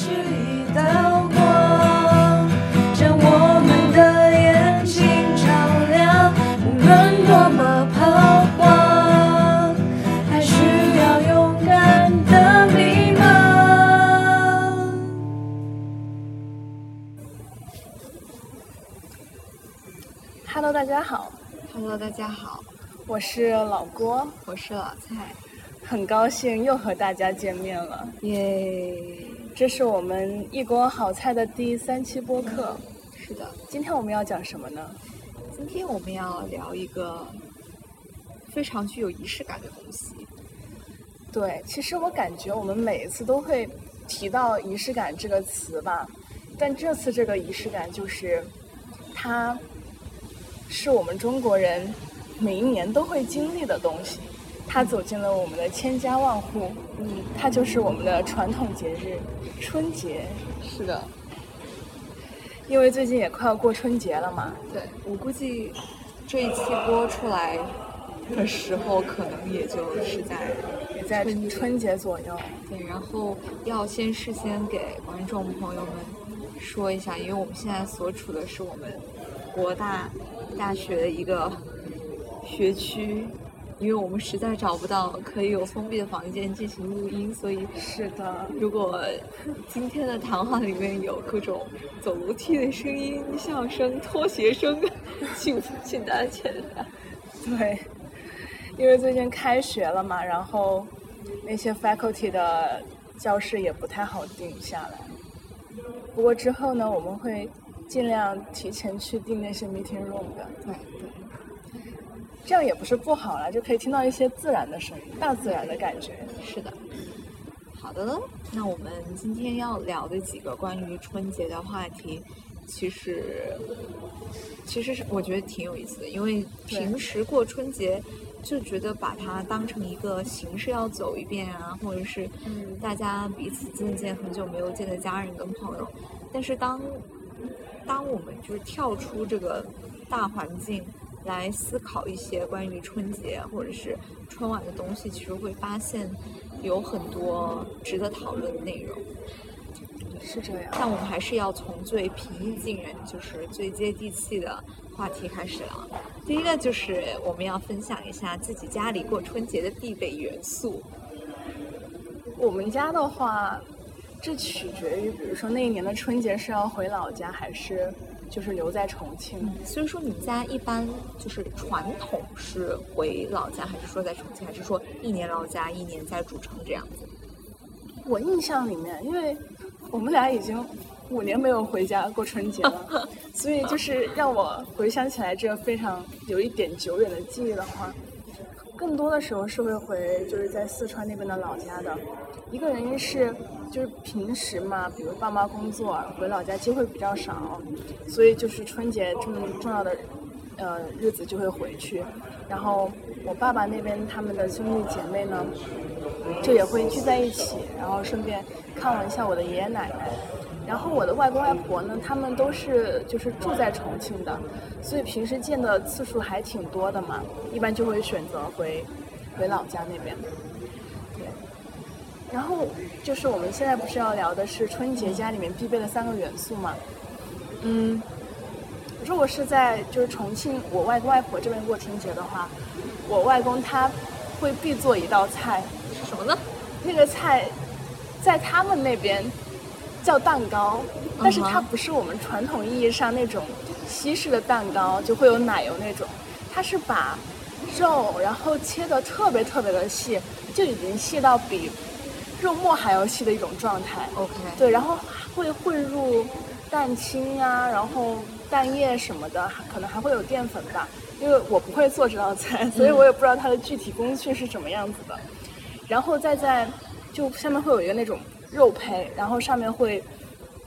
是一道光，将我们的眼睛照亮。无论多么彷徨，还需要勇敢的迷茫。Hello，大家好，Hello，大家好，我是老郭，我是老蔡，很高兴又和大家见面了。耶！这是我们一锅好菜的第三期播客。是的，今天我们要讲什么呢？今天我们要聊一个非常具有仪式感的东西。对，其实我感觉我们每一次都会提到仪式感这个词吧，但这次这个仪式感就是，它是我们中国人每一年都会经历的东西。它走进了我们的千家万户，嗯，它就是我们的传统节日春节。是的，因为最近也快要过春节了嘛，对。我估计这一期播出来的时候，可能也就是在也在春节。春节左右。对，然后要先事先给观众朋友们说一下，因为我们现在所处的是我们国大大学的一个学区，因为我们实在找不到可以有封闭的房间进行录音，所以是的，如果今天的谈话里面有各种走楼梯的声音、笑声、拖鞋声，请请大家见谅。对，因为最近开学了嘛，然后那些 faculty 的教室也不太好定下来。不过之后呢，我们会尽量提前去订那些 meeting room 的，对对，这样也不是不好啦，就可以听到一些自然的声音，大自然的感觉。是的。好的，那我们今天要聊的几个关于春节的话题，其实其实是我觉得挺有意思的，因为平时过春节就觉得把它当成一个形式要走一遍啊，或者是嗯大家彼此见见很久没有见的家人跟朋友，但是当当我们就是跳出这个大环境来思考一些关于春节或者是春晚的东西，其实会发现有很多值得讨论的内容。是这样。但我们还是要从最平易近人，就是最接地气的话题开始了。第一个就是我们要分享一下自己家里过春节的必备元素。我们家的话，这取决于，比如说那一年的春节是要回老家，还是就是留在重庆。所以说，你们家一般就是传统是回老家，还是说在重庆，还是说一年老家，一年在主城这样子？我印象里面，因为我们俩已经五年没有回家过春节了，所以就是让我回想起来这个非常有一点久远的记忆的话，更多的时候是会回就是在四川那边的老家的。一个原因是就是平时嘛，比如爸妈工作回老家机会比较少，所以就是春节这么重要的呃日子就会回去。然后我爸爸那边他们的兄弟姐妹呢，就也会聚在一起，然后顺便看望一下我的爷爷奶奶。然后我的外公外婆呢，他们都是就是住在重庆的，所以平时见的次数还挺多的嘛，一般就会选择回回老家那边。对。然后就是我们现在不是要聊的是春节家里面必备的三个元素嘛？嗯，如果是在就是重庆我外公外婆这边过春节的话，我外公他会必做一道菜，是什么呢？那个菜在他们那边叫蛋糕，但是它不是我们传统意义上那种西式的蛋糕，就会有奶油那种，它是把肉然后切的特别特别的细，就已经细到比肉末还要细的一种状态。OK，对，然后会混入蛋清啊，然后蛋液什么的，可能还会有淀粉吧。因为我不会做这道菜，所以我也不知道它的具体工序是什么样子的。然后再在就下面会有一个那种肉胚，然后上面会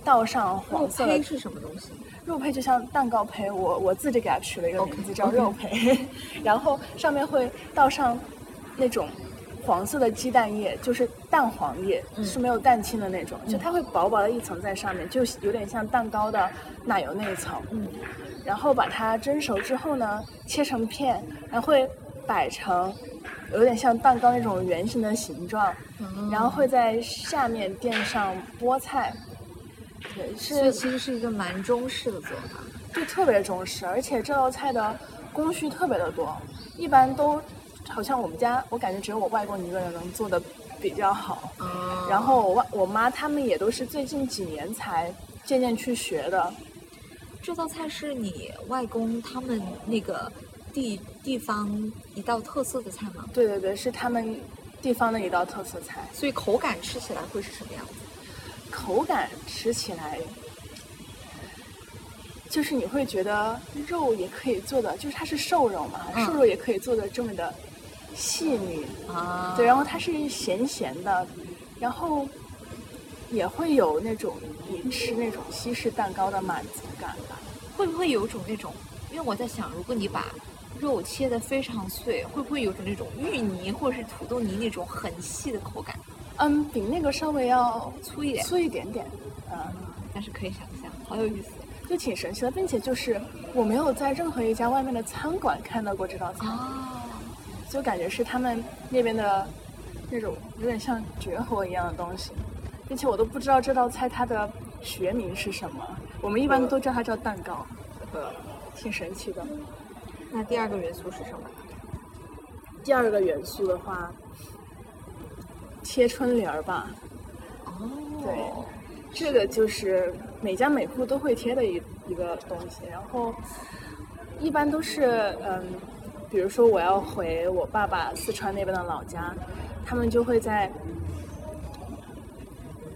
倒上黄色的胚是什么东西？肉胚就像蛋糕胚，我我自己给它取了一个名字叫肉胚，然后上面会倒上那种黄色的鸡蛋液，就是蛋黄液，嗯是没有蛋清的那种，就它会薄薄的一层在上面，就有点像蛋糕的奶油那一层。嗯，然后把它蒸熟之后呢，切成片，然后会摆成有点像蛋糕那种圆形的形状，嗯然后会在下面垫上菠菜。对，是所以其实是一个蛮中式的做法。就特别中式，而且这道菜的工序特别的多，一般都好像我们家，我感觉只有我外公一个人能做的比较好。啊然后我外我妈他们也都是最近几年才渐渐去学的。这道菜是你外公他们那个地地方一道特色的菜吗？对对对，是他们地方的一道特色菜，所以口感吃起来会是什么样子？口感吃起来。就是你会觉得肉也可以做的，就是它是瘦肉嘛，嗯瘦肉也可以做的这么的细腻，啊对，然后它是咸咸的，然后也会有那种你吃那种西式蛋糕的满足感吧。会不会有种那种？因为我在想，如果你把肉切的非常碎，会不会有种那种芋泥或者是土豆泥那种很细的口感？嗯，比那个稍微要粗一点粗一点点，嗯，但是可以想象，好有意思就挺神奇的，并且就是我没有在任何一家外面的餐馆看到过这道菜，哦！就感觉是他们那边的那种有点像绝活一样的东西，并且我都不知道这道菜它的学名是什么，我们一般都叫它叫蛋糕，呃，挺神奇的。那第二个元素是什么？第二个元素的话，贴春联儿吧，哦，对，这个就是每家每户都会贴的一一个东西，然后一般都是嗯，比如说我要回我爸爸四川那边的老家，他们就会在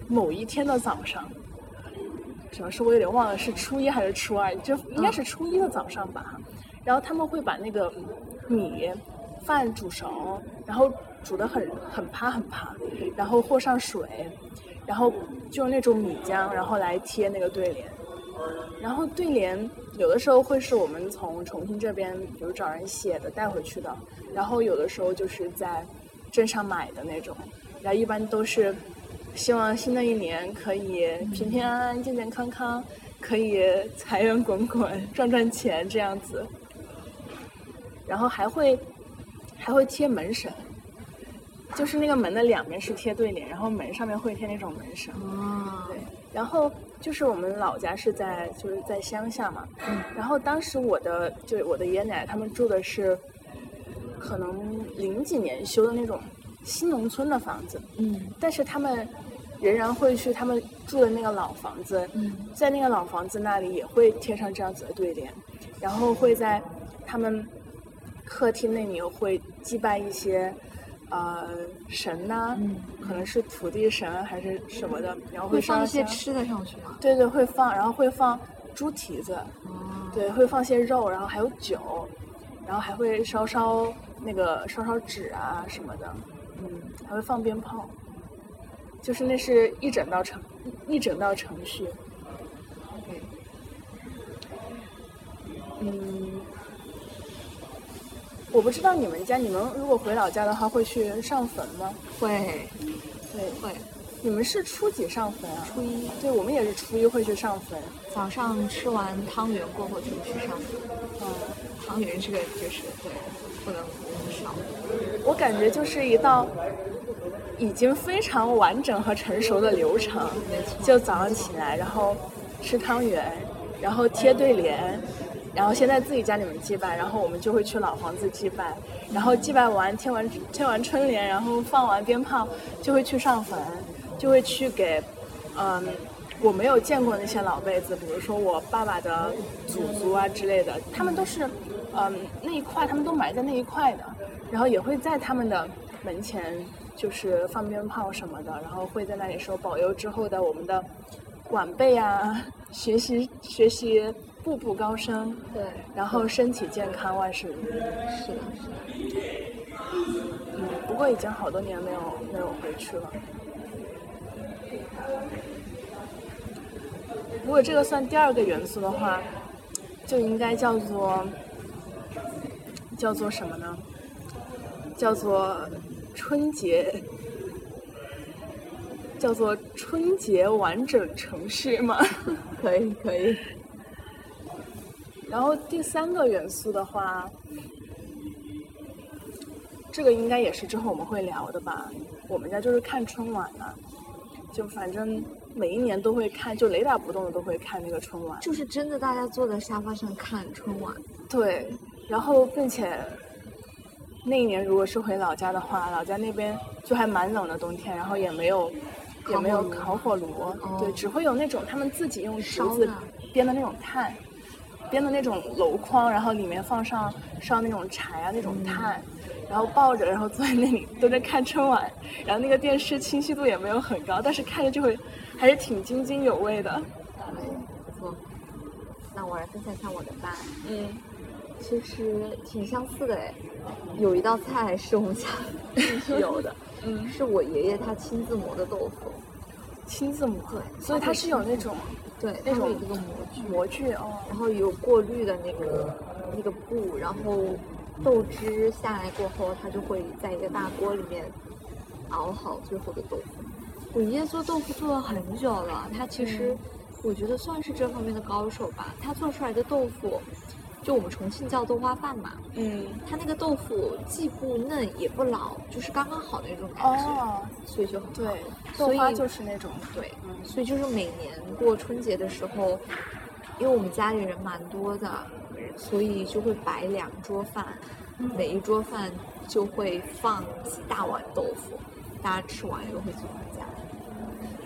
某一天的早上，主要是我有点忘了是初一还是初二，就应该是初一的早上吧。然后他们会把那个米饭煮熟，然后煮的很很趴很趴，然后和上水，然后就那种米浆，然后来贴那个对联。然后对联有的时候会是我们从重庆这边，比如找人写的带回去的，然后有的时候就是在镇上买的那种，然后一般都是希望新的一年可以平平安安、健健康康，可以财源滚滚、赚赚钱这样子。然后还会还会贴门神，就是那个门的两边是贴对联，然后门上面会贴那种门神。哦，对，然后就是我们老家是在就是在乡下嘛，嗯然后当时我的就是我的爷爷奶奶他们住的是可能零几年修的那种新农村的房子，嗯但是他们仍然会去他们住的那个老房子，嗯在那个老房子那里也会贴上这样子的对联，然后会在他们客厅那里会祭拜一些呃神呐、嗯。可能是土地神啊还是什么的，然后会放一些吃的上去吗？对对，会放，然后会放猪蹄子，哦，对，会放些肉，然后还有酒，然后还会烧烧那个烧烧纸啊什么的，嗯，还会放鞭炮，就是那是一整道程一一整道程序，对，嗯，我不知道你们家，你们如果回老家的话会去上坟吗？会会，会，你们是初几上坟啊？初一对，我们也是初一会去上坟，早上吃完汤圆过后就去上坟。嗯。汤圆这个就是对，不能少。我感觉就是一道已经非常完整和成熟的流程。就早上起来，然后吃汤圆，然后贴对联，然后先在自己家里面祭拜，然后我们就会去老房子祭拜，然后祭拜完贴完贴完春联，然后放完鞭炮，就会去上坟，就会去给，嗯。我没有见过那些老辈子，比如说我爸爸的祖祖啊之类的，他们都是，嗯，那一块他们都埋在那一块的，然后也会在他们的门前就是放鞭炮什么的，然后会在那里说保佑之后的我们的晚辈啊，学习学习步步高升，对，然后身体健康，万事如意。是的，是的。嗯，不过已经好多年没有没有回去了。如果这个算第二个元素的话，就应该叫做叫做什么呢？叫做春节，叫做春节完整城市吗？可以可以。然后第三个元素的话，这个应该也是之后我们会聊的吧。我们家就是看春晚的，就反正每一年都会看，就雷打不动的都会看那个春晚。就是真的，大家坐在沙发上看春晚。对，然后并且那一年如果是回老家的话，老家那边就还蛮冷的冬天，然后也没有也没有烤火炉，对，只会有那种他们自己用竹子编的那种炭，编的那种篓筐，然后里面放上烧那种柴啊那种炭，然后抱着，然后坐在那里都在看春晚，然后那个电视清晰度也没有很高，但是看着就会还是挺津津有味的。不错，那我来分享一下我的吧。嗯。其实挺相似的哎，有一道菜是我们家 有的，嗯，是我爷爷他亲自磨的豆腐，亲自磨，对，所以它是有那种，对，那种一个模具，模具哦，然后有过滤的那个那个布，然后豆汁下来过后，它就会在一个大锅里面熬好最后的豆腐。我爷爷做豆腐做了很久了，他其实我觉得算是这方面的高手吧，他做出来的豆腐。就我们重庆叫豆花饭嘛，嗯，它那个豆腐既不嫩也不老，就是刚刚好的那种感觉，哦，所以就很对，豆花就是那种对，所以就是每年过春节的时候，因为我们家里人蛮多的，所以就会摆两桌饭，每一桌饭就会放几大碗豆腐，大家吃完以后会走回家。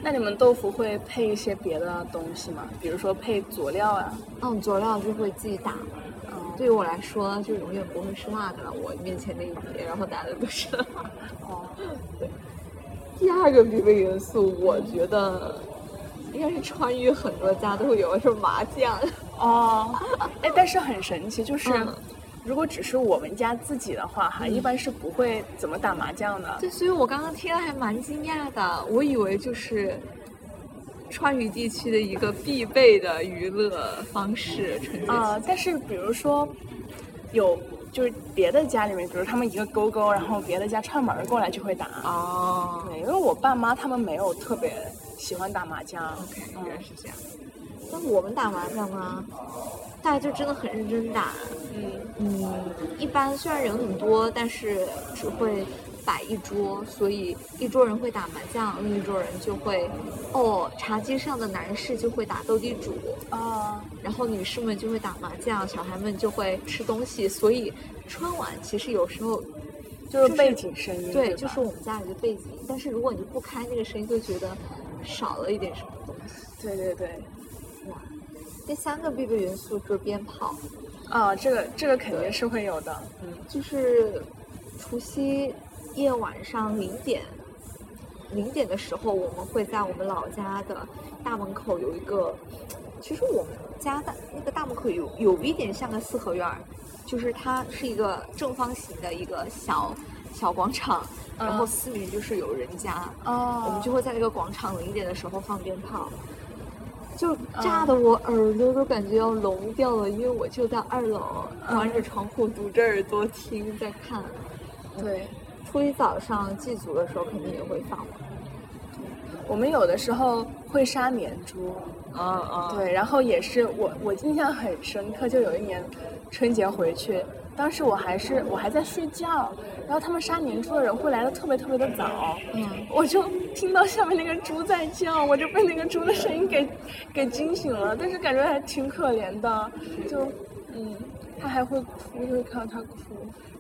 那你们豆腐会配一些别的东西吗？比如说配佐料啊？嗯，佐料就会自己打。对于我来说，就永远不会是辣的。我面前那一碟，然后打的都是辣。哦，对。第二个必备元素，我觉得应该是川渝很多家都会有，是麻酱。哦。哎，但是很神奇，就 是如果只是我们家自己的话，哈，一般是不会怎么打麻将的。对，所以我刚刚听了还蛮惊讶的，我以为就是。川渝地区的一个必备的娱乐方式，春节啊，但是比如说有就是别的家里面，比如他们一个勾勾，然后别的家串门过来就会打哦。对，因为我爸妈他们没有特别喜欢打麻将。OK，原来是这样。那我们打麻将吗，大家就真的很认真打。嗯嗯，一般虽然人很多，但是只会。摆一桌，所以一桌人会打麻将，另一桌人就会，哦，茶几上的男士就会打斗地主啊，然后女士们就会打麻将，小孩们就会吃东西。所以春晚其实有时候就是背景声音，对，就是我们家里的背景。但是如果你不开那个声音，就觉得少了一点什么东西。对对对，哇，第三个必备元素就是鞭炮啊，这个这个肯定是会有的，嗯，就是除夕。夜晚上零点，零点的时候，我们会在我们老家的大门口有一个，其实我们家的那个大门口有有一点像个四合院儿，就是它是一个正方形的一个小小广场，然后四面就是有人家，哦，我们就会在那个广场零点的时候放鞭炮，就炸的我耳朵都感觉要聋掉了，因为我就在二楼关着窗户堵着耳朵听在看，对。初一早上祭祖的时候，肯定也会放。我们有的时候会杀年猪，啊啊，对，然后也是我我印象很深刻，就有一年春节回去，当时我还是我还在睡觉，然后他们杀年猪的人会来的特别特别的早，嗯，我就听到下面那个猪在叫，我就被那个猪的声音给给惊醒了，但是感觉还挺可怜的，就嗯，他还会哭，就会看到他哭。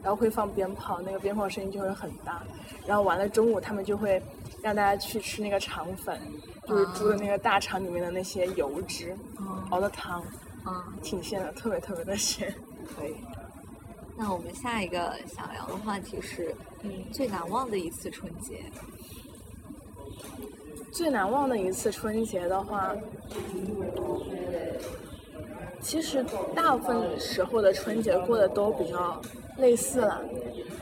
然后会放鞭炮，那个鞭炮声音就会很大。然后完了中午，他们就会让大家去吃那个肠粉，就是猪的那个大肠里面的那些油脂熬的汤，啊，挺鲜的，特别特别的鲜。可以。那我们下一个想聊的话题是，嗯，最难忘的一次春节。最难忘的一次春节的话。其实大部分时候的春节过得都比较类似了，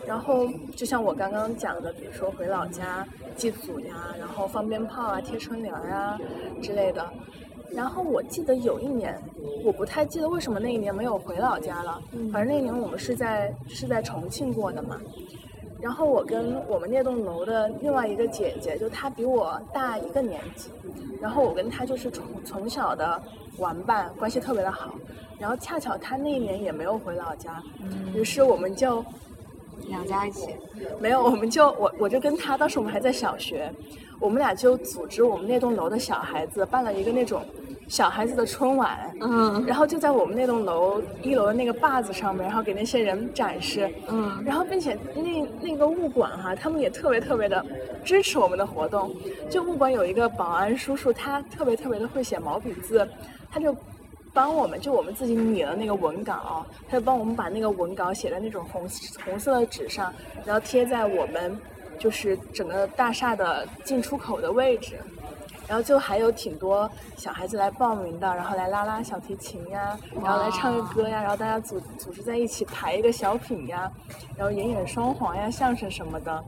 然后就像我刚刚讲的，比如说回老家祭祖呀，然后放鞭炮啊、贴春联啊之类的。然后我记得有一年，我不太记得为什么那一年没有回老家了，反正那一年我们是在是在重庆过的嘛。然后我跟我们那栋楼的另外一个姐姐，就她比我大一个年级，然后我跟她就是从从小的玩伴，关系特别的好。然后恰巧她那一年也没有回老家，于是我们就两家一起，没有，我们就我我就跟她，当时我们还在小学，我们俩就组织我们那栋楼的小孩子办了一个那种小孩子的春晚，嗯然后就在我们那栋楼一楼的那个坝子上面，然后给那些人展示，嗯然后并且那那个物管哈，他们也特别特别的支持我们的活动。就物管有一个保安叔叔，他特别特别的会写毛笔字，他就帮我们，就我们自己拟了那个文稿，他就帮我们把那个文稿写在那种红红色的纸上，然后贴在我们就是整个大厦的进出口的位置。然后就还有挺多小孩子来报名的，然后来拉拉小提琴呀，然后来唱个歌呀，然后大家组组织在一起排一个小品呀，然后演演双簧呀、相声什么的。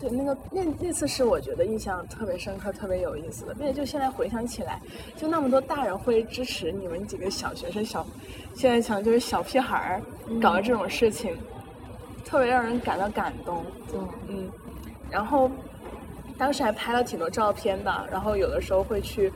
对，那个那那次是我觉得印象特别深刻、特别有意思的，并且就现在回想起来，就那么多大人会支持你们几个小学生、小现在想就是小屁孩儿搞的这种事情，特别让人感到感动。嗯嗯，然后当时还拍了挺多照片的，然后有的时候会去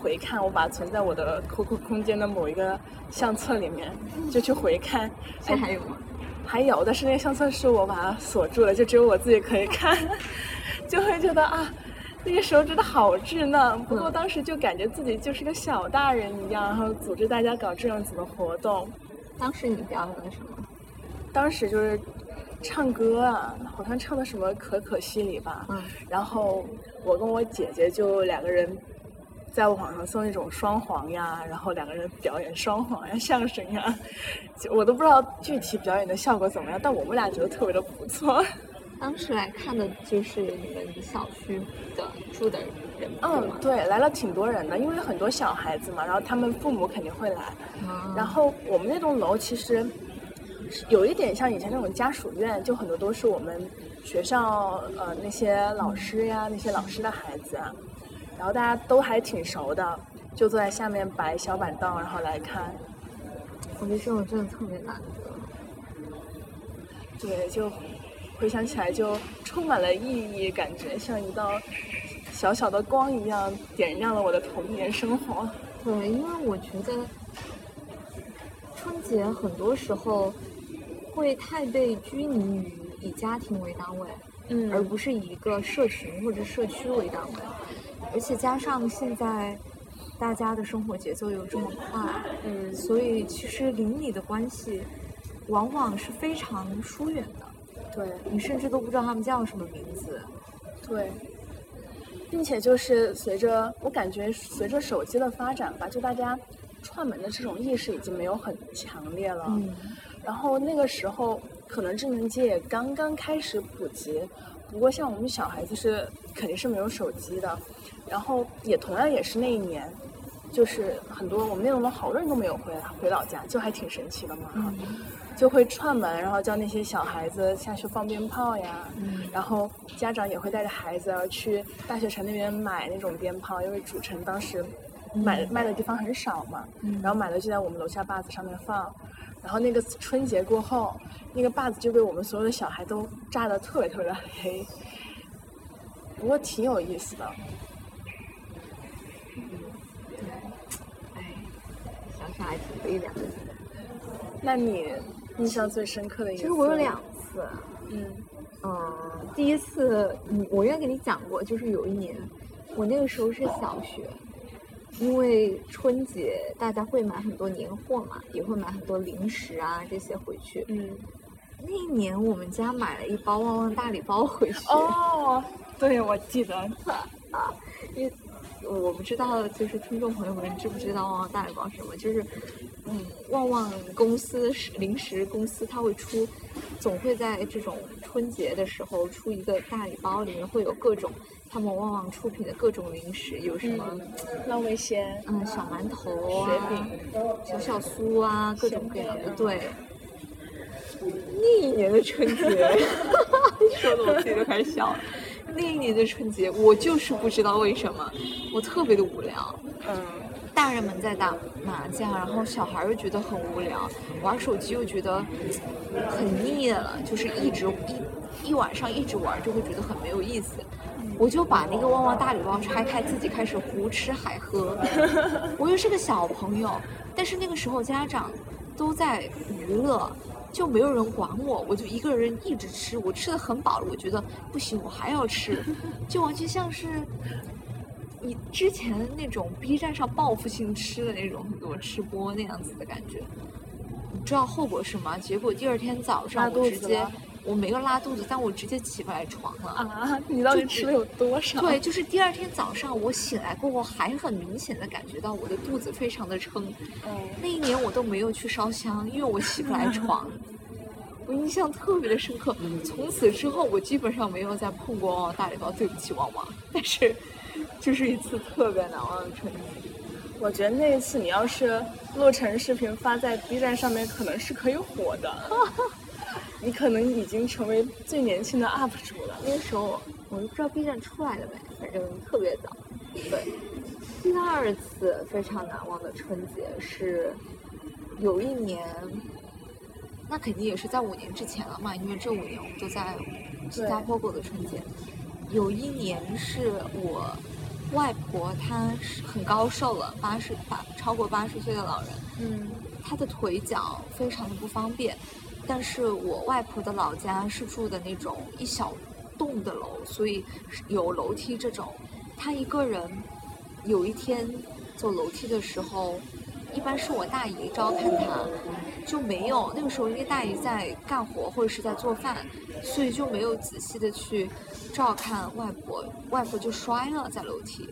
回看，我把它存在我的 QQ 空间的某一个相册里面，就去回看。现在还有吗？还有，但是那个相册是我把它锁住了，就只有我自己可以看，就会觉得啊，那个时候真的好稚嫩。不过当时就感觉自己就是个小大人一样，然后组织大家搞这样子的活动。当时你表演了什么？当时就是唱歌啊，好像唱的什么《可可西里》吧。嗯然后我跟我姐姐就两个人在网上搜那种双簧呀，然后两个人表演双簧呀、相声呀，就我都不知道具体表演的效果怎么样，但我们俩觉得特别的不错。当时来看的就是你们小区的住的人，嗯，对，来了挺多人的，因为很多小孩子嘛，然后他们父母肯定会来。啊然后我们那栋楼其实是有一点像以前那种家属院，就很多都是我们学校呃那些老师呀，那些老师的孩子啊，然后大家都还挺熟的，就坐在下面摆小板凳，然后来看。我觉得这种真的特别难得。对，就回想起来就充满了意义，感觉像一道小小的光一样，点亮了我的童年生活。对，因为我觉得春节很多时候会太被拘泥于以家庭为单位，嗯。而不是以一个社群或者社区为单位，而且加上现在大家的生活节奏又这么快，嗯。所以其实邻里的关系往往是非常疏远的，对。你甚至都不知道他们叫什么名字。对，并且就是随着我感觉随着手机的发展吧，就大家串门的这种意识已经没有很强烈了。嗯然后那个时候可能智能机也刚刚开始普及，不过像我们小孩子是肯定是没有手机的，然后也同样也是那一年，就是很多我们那栋楼好多人都没有回回老家，就还挺神奇的嘛。嗯就会串门，然后叫那些小孩子下去放鞭炮呀，嗯然后家长也会带着孩子去大学城那边买那种鞭炮，因为主城当时买、卖的地方很少嘛，嗯然后买的就在我们楼下坝子上面放，然后那个春节过后，那个坝子就被我们所有的小孩都炸得特别特别的黑，不过挺有意思的。对，哎，想想还挺悲凉的。那你印象最深刻的一次？其实我有两，次，嗯嗯，第一次，嗯我应该给你讲过，就是有一年，我那个时候是小学，因为春节大家会买很多年货嘛，也会买很多零食啊这些回去。嗯，那一年我们家买了一包旺旺大礼包回去，哦，对，我记得，啊因为我不知道，就是听众朋友们知不知道旺旺大礼包是什么？就是，嗯，旺旺公司是零食公司，它会出，总会在这种春节的时候出一个大礼包，里面会有各种他们旺旺出品的各种零食，有什么浪味仙，嗯小馒头啊、雪饼小小酥啊，各种各样的。对，那一年的春节，说的我自己都开始笑了。那一年的春节，我就是不知道为什么，我特别的无聊。嗯。大人们在打麻将，然后小孩又觉得很无聊，玩手机又觉得很腻了，就是一直一一晚上一直玩，就会觉得很没有意思。我就把那个旺旺大礼包拆开，自己开始胡吃海喝。我又是个小朋友，但是那个时候家长都在娱乐，就没有人管我，我就一个人一直吃，我吃的很饱了，我觉得不行，我还要吃，就完全像是你之前那种 B 站上报复性吃的那种很多吃播那样子的感觉。你知道后果是什么？结果第二天早上我直接我没有拉肚子，但我直接起不来床了。啊，你到底吃了有多少？对，就是第二天早上我醒来过后，还很明显的感觉到我的肚子非常的撑。嗯，那一年我都没有去烧香，因为我起不来床。我印象特别的深刻，从此之后我基本上没有再碰过旺旺大礼包，对不起旺旺。但是，就是一次特别难忘的春节。我觉得那一次你要是录成视频发在 B 站上面，可能是可以火的。你可能已经成为最年轻的 UP 主了。那个时候我都不知道 B 站出来了没，反正特别早。对，第二次非常难忘的春节是有一年，那肯定也是在五年之前了嘛，因为这五年我们都在新加坡过的春节。有一年是我外婆，她是很高寿了，八十八超过八十岁的老人，嗯她的腿脚非常的不方便，但是我外婆的老家是住的那种一小栋的楼，所以有楼梯这种。她一个人有一天走楼梯的时候，一般是我大姨照看她，就没有那个时候因为大姨在干活或者是在做饭，所以就没有仔细的去照看外婆，外婆就摔了在楼梯。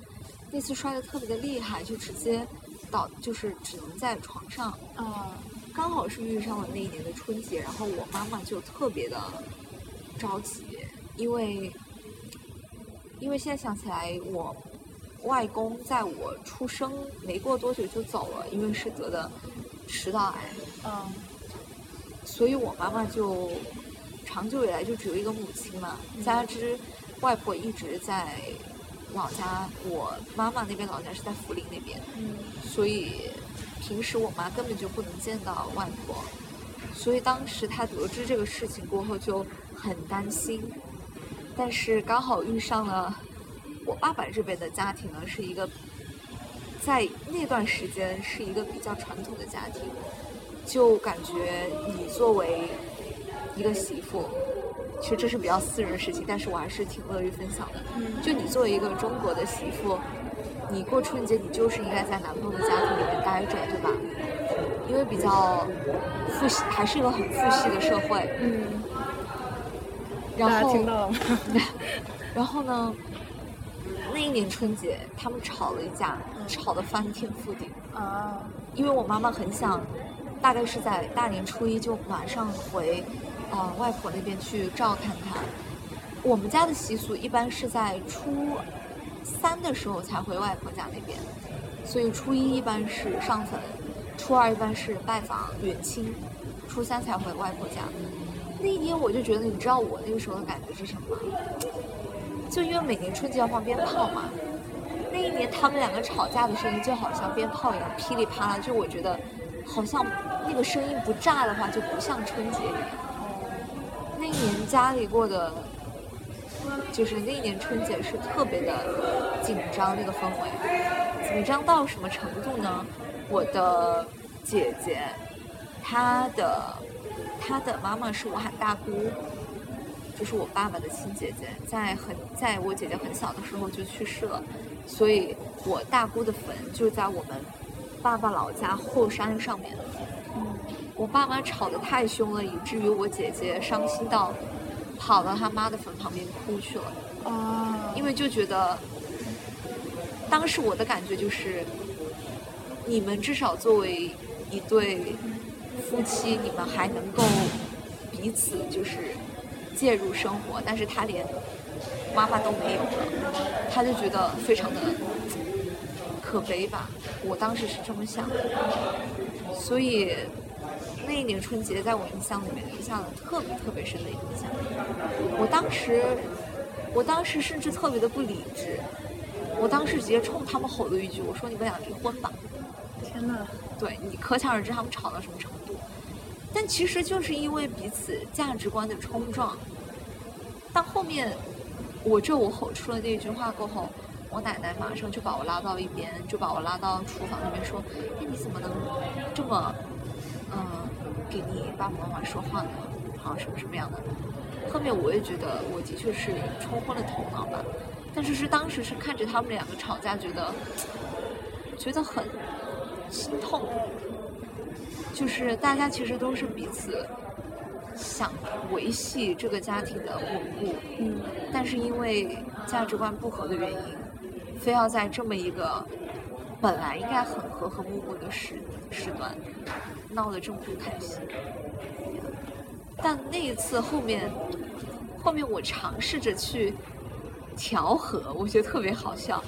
那次摔的特别的厉害，就直接倒，就是只能在床上。啊，刚好是遇上了那一年的春节，然后我妈妈就特别的着急，因为因为现在想起来，我外公在我出生没过多久就走了，因为是得的食道癌，嗯所以我妈妈就长久以来就只有一个母亲嘛，加之外婆一直在老家，我妈妈那边老家是在涪陵那边，嗯。所以平时我妈根本就不能见到外婆，所以当时她得知这个事情过后就很担心，但是刚好遇上了我爸爸这边的家庭呢，是一个在那段时间是一个比较传统的家庭，就感觉你作为一个媳妇。其实这是比较私人的事情，但是我还是挺乐于分享的。嗯就你作为一个中国的媳妇，你过春节你就是应该在男朋友的家庭里面待着，对吧？因为比较父系，还是一个很父系的社会。嗯，然后，听到了吗？然后呢，那一年春节他们吵了一架，吵得翻天覆地。啊，因为我妈妈很想，大概是在大年初一就马上回，呃外婆那边去照看她。我们家的习俗一般是在初三的时候才回外婆家那边，所以初一一般是上坟，初二一般是拜访远亲，初三才回外婆家。那一年我就觉得，你知道我那个时候的感觉是什么吗？就因为每年春节要放鞭炮嘛，那一年他们两个吵架的声音就好像鞭炮一样噼里啪啦，就我觉得好像那个声音不炸的话就不像春节一样。那一年家里过的，就是那一年春节是特别的紧张，那个氛围紧张到什么程度呢？我的姐姐，她的她的妈妈是我喊大姑，就是我爸爸的亲姐姐，在很在我姐姐很小的时候就去世了，所以我大姑的坟就在我们爸爸老家后山上面。我爸妈吵得太凶了，以至于我姐姐伤心到跑到他妈的坟旁边哭去了，啊，因为就觉得当时我的感觉就是，你们至少作为一对夫妻，你们还能够彼此就是介入生活，但是他连妈妈都没有了，他就觉得非常的可悲吧。我当时是这么想的，所以那一年春节在我印象里面留下了特别特别深的印象。我当时，我当时甚至特别的不理智，我当时直接冲他们吼了一句：“我说你们俩离婚吧。”天呐，对你可想而知他们吵到什么程度。但其实就是因为彼此价值观的冲撞，到后面我这我吼出了那句话过后，我奶奶马上就把我拉到一边，就把我拉到厨房那边说：“哎，你怎么能这么嗯，给你爸爸妈妈说话呢，好什么什么样的。后面我也觉得我的确是冲昏了头脑吧，但是是当时是看着他们两个吵架，觉得 觉得很心痛，就是大家其实都是彼此想维系这个家庭的稳固，嗯，但是因为价值观不合的原因，非要在这么一个本来应该很和和睦睦的时时段，闹得这么不开心。但那一次后面，后面我尝试着去调和，我觉得特别好笑。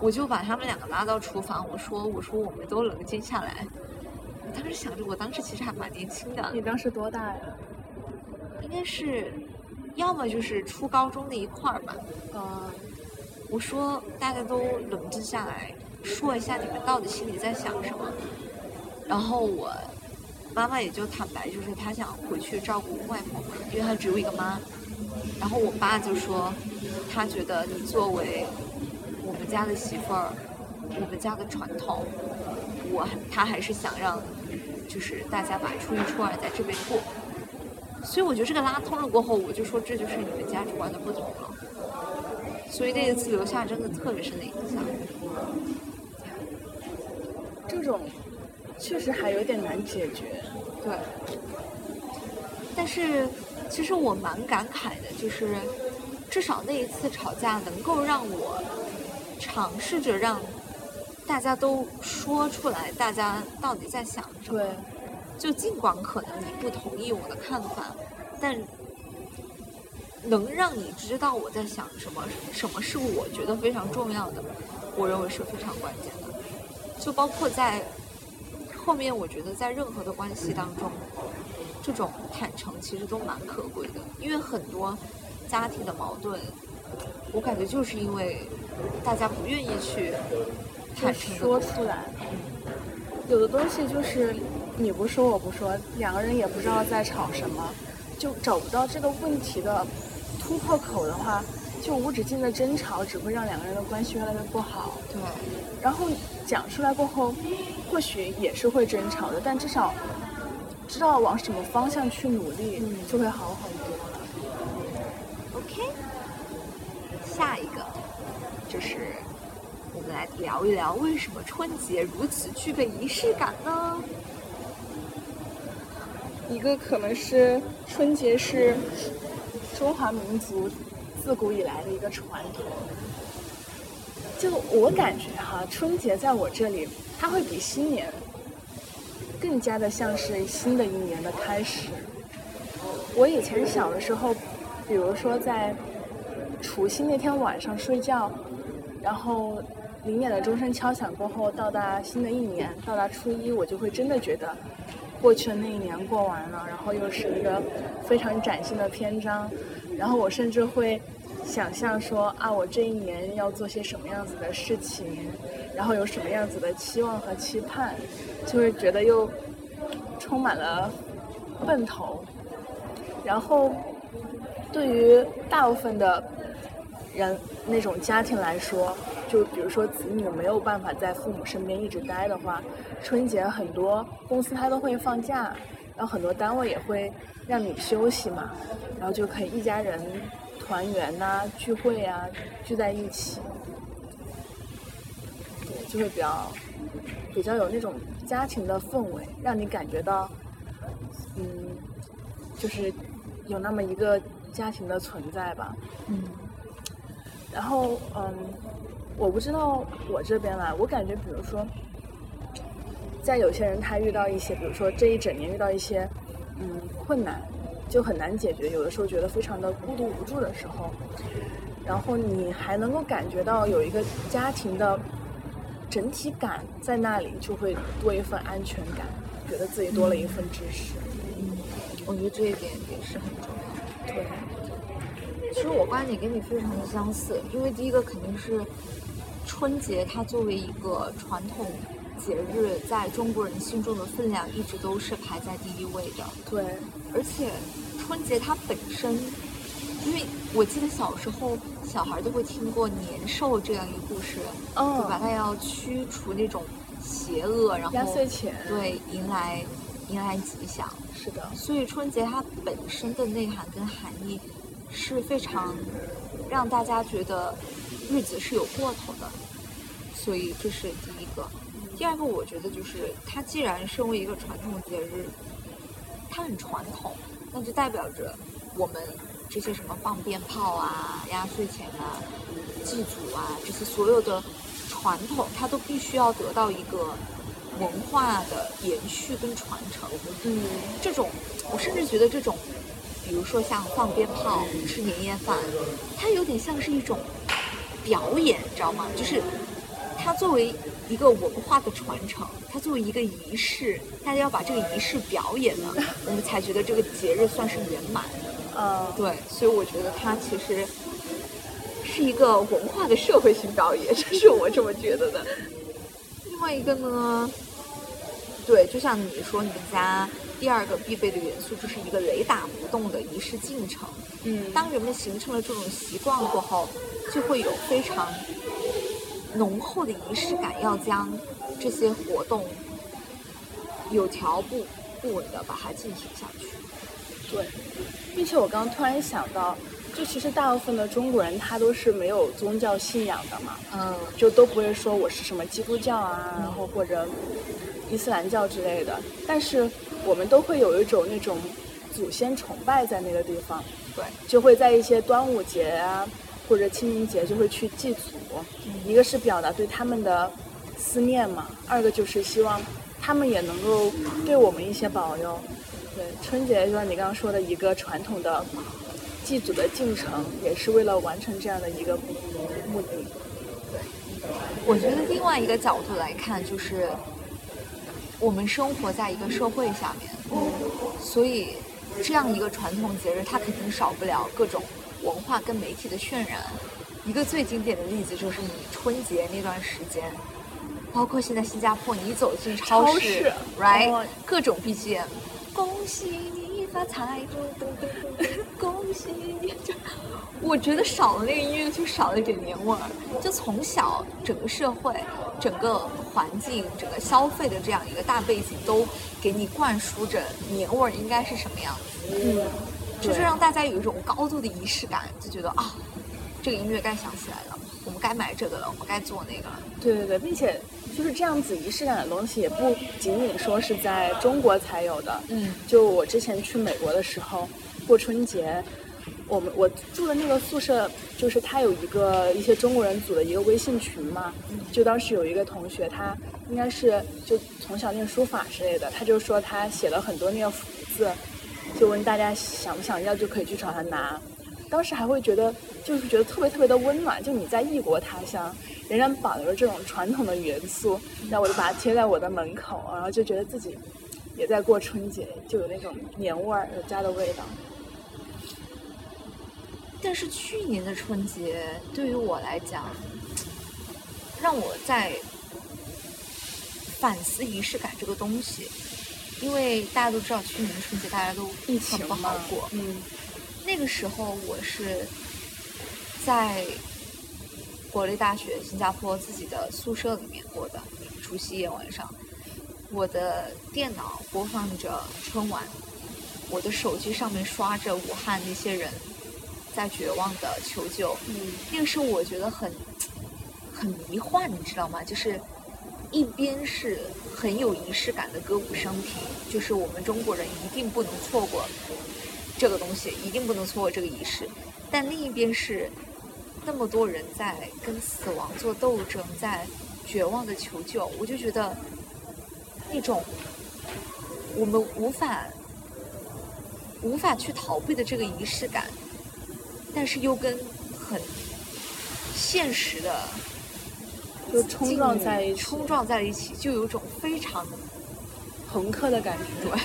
我就把他们两个拉到厨房，我说：“我说我们都冷静下来。”我当时想着，我当时其实还蛮年轻的，你当时多大呀？应该是要么就是初高中那一块儿吧。啊，我说大家都冷静下来，说一下你们到底心里在想什么。然后我妈妈也就坦白，就是她想回去照顾外婆嘛，因为她只有一个妈。然后我爸就说，他觉得你作为我们家的媳妇儿，我们家的传统，我他还是想让，就是大家把初一初二在这边过。所以我觉得这个拉通了过后，我就说这就是你们价值观的不同了。所以那一次留下真的特别深的印象。这种确实还有点难解决。对。但是其实我蛮感慨的，就是至少那一次吵架能够让我尝试着让大家都说出来，大家到底在想什么。对，就尽管可能你不同意我的看法，但能让你知道我在想什么，什么是我觉得非常重要的，我认为是非常关键的。就包括在后面，我觉得在任何的关系当中，这种坦诚其实都蛮可贵的，因为很多家庭的矛盾，我感觉就是因为大家不愿意去坦诚说出来。有的东西就是你不说我不说，两个人也不知道在吵什么，就找不到这个问题的突破口的话，就无止境的争吵只会让两个人的关系越来越不好。对，然后讲出来过后，或许也是会争吵的，但至少知道往什么方向去努力，嗯就会好很多了。OK，下一个就是我们来聊一聊为什么春节如此具备仪式感呢？一个可能是春节是中华民族自古以来的一个传统。就我感觉哈，春节在我这里，它会比新年更加的像是新的一年的开始。我以前小的时候，比如说在除夕那天晚上睡觉，然后零点的钟声敲响过后，到达新的一年，到达初一，我就会真的觉得过去的那一年过完了，然后又是一个非常崭新的篇章，然后我甚至会想象说啊，我这一年要做些什么样子的事情，然后有什么样子的期望和期盼，就会觉得又充满了奔头。然后，对于大部分的人那种家庭来说，就比如说子女没有办法在父母身边一直待的话，春节很多公司他都会放假，然后很多单位也会让你休息嘛，然后就可以一家人团圆呐、聚会啊，聚在一起，对，就会比较比较有那种家庭的氛围，让你感觉到，嗯，就是有那么一个家庭的存在吧。嗯然后，嗯，我不知道我这边吧，我感觉，比如说，在有些人他遇到一些，比如说这一整年遇到一些，嗯，困难，就很难解决，有的时候觉得非常的孤独无助的时候，然后你还能够感觉到有一个家庭的整体感在那里，就会多一份安全感，觉得自己多了一份支持。嗯，我觉得这一点也是很重要。对，其实我观点跟你非常的相似，因为第一个肯定是春节，它作为一个传统节日，在中国人心中的分量一直都是排在第一位的。对，而且春节它本身，因为我记得小时候小孩都会听过年兽这样一个故事，嗯对吧？它要驱除那种邪恶，然后压岁钱，对迎来迎来吉祥。是的，所以春节它本身的内涵跟含义是非常让大家觉得日子是有过头的，所以这是第一个。第二个，我觉得就是它既然身为一个传统节日，它很传统，那就代表着我们这些什么放鞭炮啊、压岁钱啊、祭祖啊这些所有的传统，它都必须要得到一个文化的延续跟传承。嗯，这种，我甚至觉得这种，比如说像放鞭炮、吃年夜饭，它有点像是一种表演，你知道吗？就是它作为一个文化的传承，它作为一个仪式，大家要把这个仪式表演了，我们才觉得这个节日算是圆满。呃，对，所以我觉得它其实是一个文化的社会性表演，这是我这么觉得的。另外一个呢，对，就像你说，你们家第二个必备的元素就是一个雷打不动的仪式进程。嗯，当人们形成了这种习惯过后，就会有非常浓厚的仪式感，要将这些活动有条不不紊的把它进行下去。对，并且我刚刚突然想到，就其实大部分的中国人他都是没有宗教信仰的嘛，嗯就都不会说我是什么基督教啊，然后或者伊斯兰教之类的，但是我们都会有一种那种祖先崇拜在那个地方，对，就会在一些端午节啊或者清明节就会去祭祖，一个是表达对他们的思念嘛，二个就是希望他们也能够对我们一些保佑。对，春节就像你刚刚说的一个传统的祭祖的进程，也是为了完成这样的一个目的。对我觉得另外一个角度来看，就是我们生活在一个社会下面，所以这样一个传统节日，它肯定少不了各种文化跟媒体的渲染。一个最经典的例子就是你春节那段时间，包括现在新加坡，你走进超超市 r i g h 哦 t 各种 BGM，恭喜你发财，恭喜你！就我觉得少了那个音乐，就少了一点年味儿。就从小整个社会、整个环境、整个消费的这样一个大背景，都给你灌输着年味儿应该是什么样子，嗯，就是让大家有一种高度的仪式感，就觉得啊，这个音乐该响起来了，我们该买这个了，我们该做那个了。对对对，并且就是这样子仪式感的东西，也不仅仅说是在中国才有的。嗯就我之前去美国的时候，过春节，我们我住的那个宿舍，就是他有一个一些中国人组的一个微信群嘛。就当时有一个同学，他应该是就从小练书法之类的，他就说他写了很多那个福字，就问大家想不想要，就可以去找他拿。当时还会觉得，就是觉得特别特别的温暖。就你在异国他乡，仍然保留着这种传统的元素，那我就把它贴在我的门口，然后就觉得自己也在过春节，就有那种年味儿，有家的味道。但是去年的春节对于我来讲，让我在反思仪式感这个东西，因为大家都知道去年春节大家都疫情不好过，嗯。那个时候我是在国立大学新加坡自己的宿舍里面过的除夕夜晚上，我的电脑播放着春晚，我的手机上面刷着武汉那些人在绝望的求救，嗯。那个时候我觉得很很迷幻，你知道吗？就是一边是很有仪式感的歌舞升平，就是我们中国人一定不能错过这个东西，一定不能错过这个仪式。但另一边是那么多人在跟死亡做斗争，在绝望的求救，我就觉得那种我们无法无法去逃避的这个仪式感，但是又跟很现实的就冲撞在一起，冲撞在一起，就有种非常朋克的感觉。对，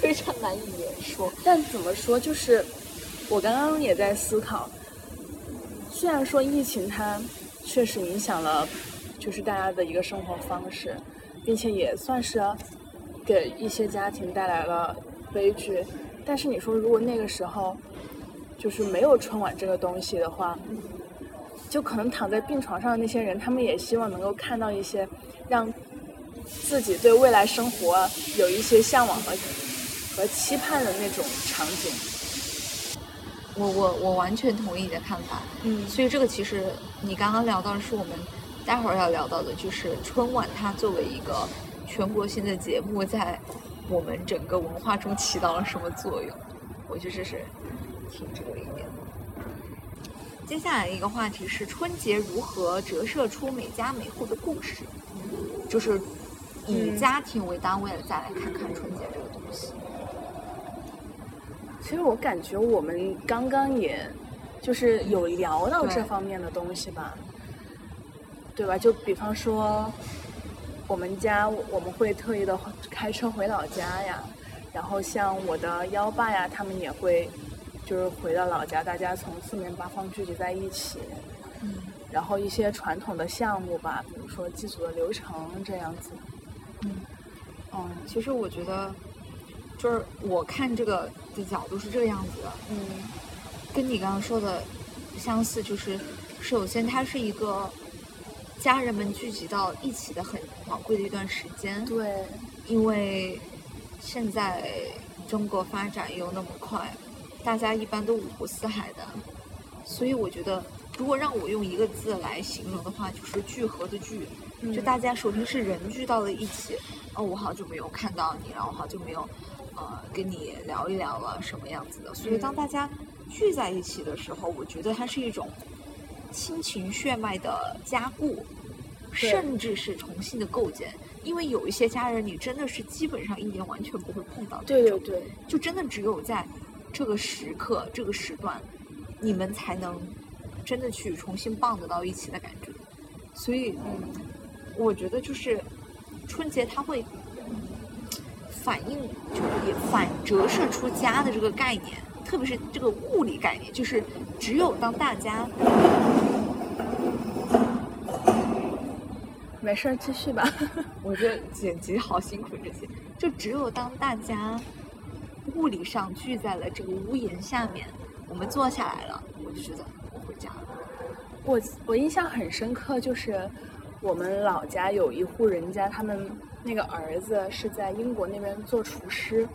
非常难以言说。但怎么说，就是我刚刚也在思考，虽然说疫情它确实影响了，就是大家的一个生活方式，并且也算是给一些家庭带来了悲剧，但是你说如果那个时候就是没有春晚这个东西的话，就可能躺在病床上的那些人，他们也希望能够看到一些让自己对未来生活有一些向往和和期盼的那种场景。我我我完全同意你的看法。嗯所以这个其实你刚刚聊到的是我们待会儿要聊到的，就是春晚它作为一个全国性的节目，在我们整个文化中起到了什么作用？我觉得这是挺值得一点的。接下来一个话题是春节如何折射出每家每户的故事，就是以嗯家庭为单位的再来看看春节这个东西。其实我感觉我们刚刚也就是有聊到这方面的东西吧，对吧？就比方说，我们家我们会特意的开车回老家呀，然后像我的幺爸呀，他们也会就是回到老家，大家从四面八方聚集在一起，嗯然后一些传统的项目吧，比如说祭祖的流程这样子。嗯。嗯其实我觉得，就是我看这个的角度是这个样子的，嗯跟你刚刚说的相似，就是首先它是一个家人们聚集到一起的很宝贵的一段时间，对，因为现在中国发展又那么快，大家一般都五湖四海的，所以我觉得，如果让我用一个字来形容的话，就是聚合的聚。就嗯大家首先是人聚到了一起，哦，我好久没有看到你，然后我好久没有，呃，跟你聊一聊了，什么样子的。所以当嗯大家聚在一起的时候，我觉得它是一种亲情血脉的加固，甚至是重新的构建。因为有一些家人，你真的是基本上一年完全不会碰到的，对对对，就真的只有在这个时刻、这个时段，你们才能真的去重新棒得到一起的感觉。所以，嗯，我觉得就是春节它会反映，就是也反折射出家的这个概念，特别是这个物理概念，就是只有当大家 没事儿，继续吧。我觉得剪辑好辛苦，这些就只有当大家物理上聚在了这个屋檐下面，我们坐下来了，我就觉得我回家了。我我印象很深刻，就是我们老家有一户人家，他们那个儿子是在英国那边做厨师，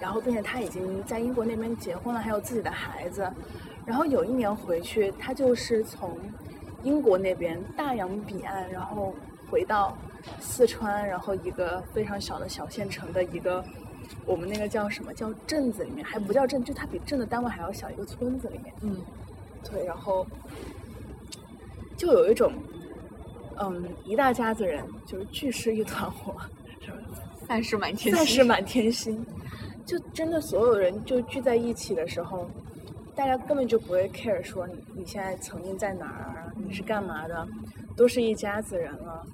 然后并且他已经在英国那边结婚了，还有自己的孩子。然后有一年回去，他就是从英国那边大洋彼岸，然后回到四川，然后一个非常小的小县城的一个。我们那个叫什么叫镇子里面，还不叫镇，就它比镇的单位还要小，一个村子里面。嗯，对，然后就有一种，嗯，一大家子人就是聚是一团火，是吧？散是满天星。散是满天星，就真的所有人就聚在一起的时候，大家根本就不会 care 说你你现在曾经在哪儿，你是干嘛的，都是一家子人了，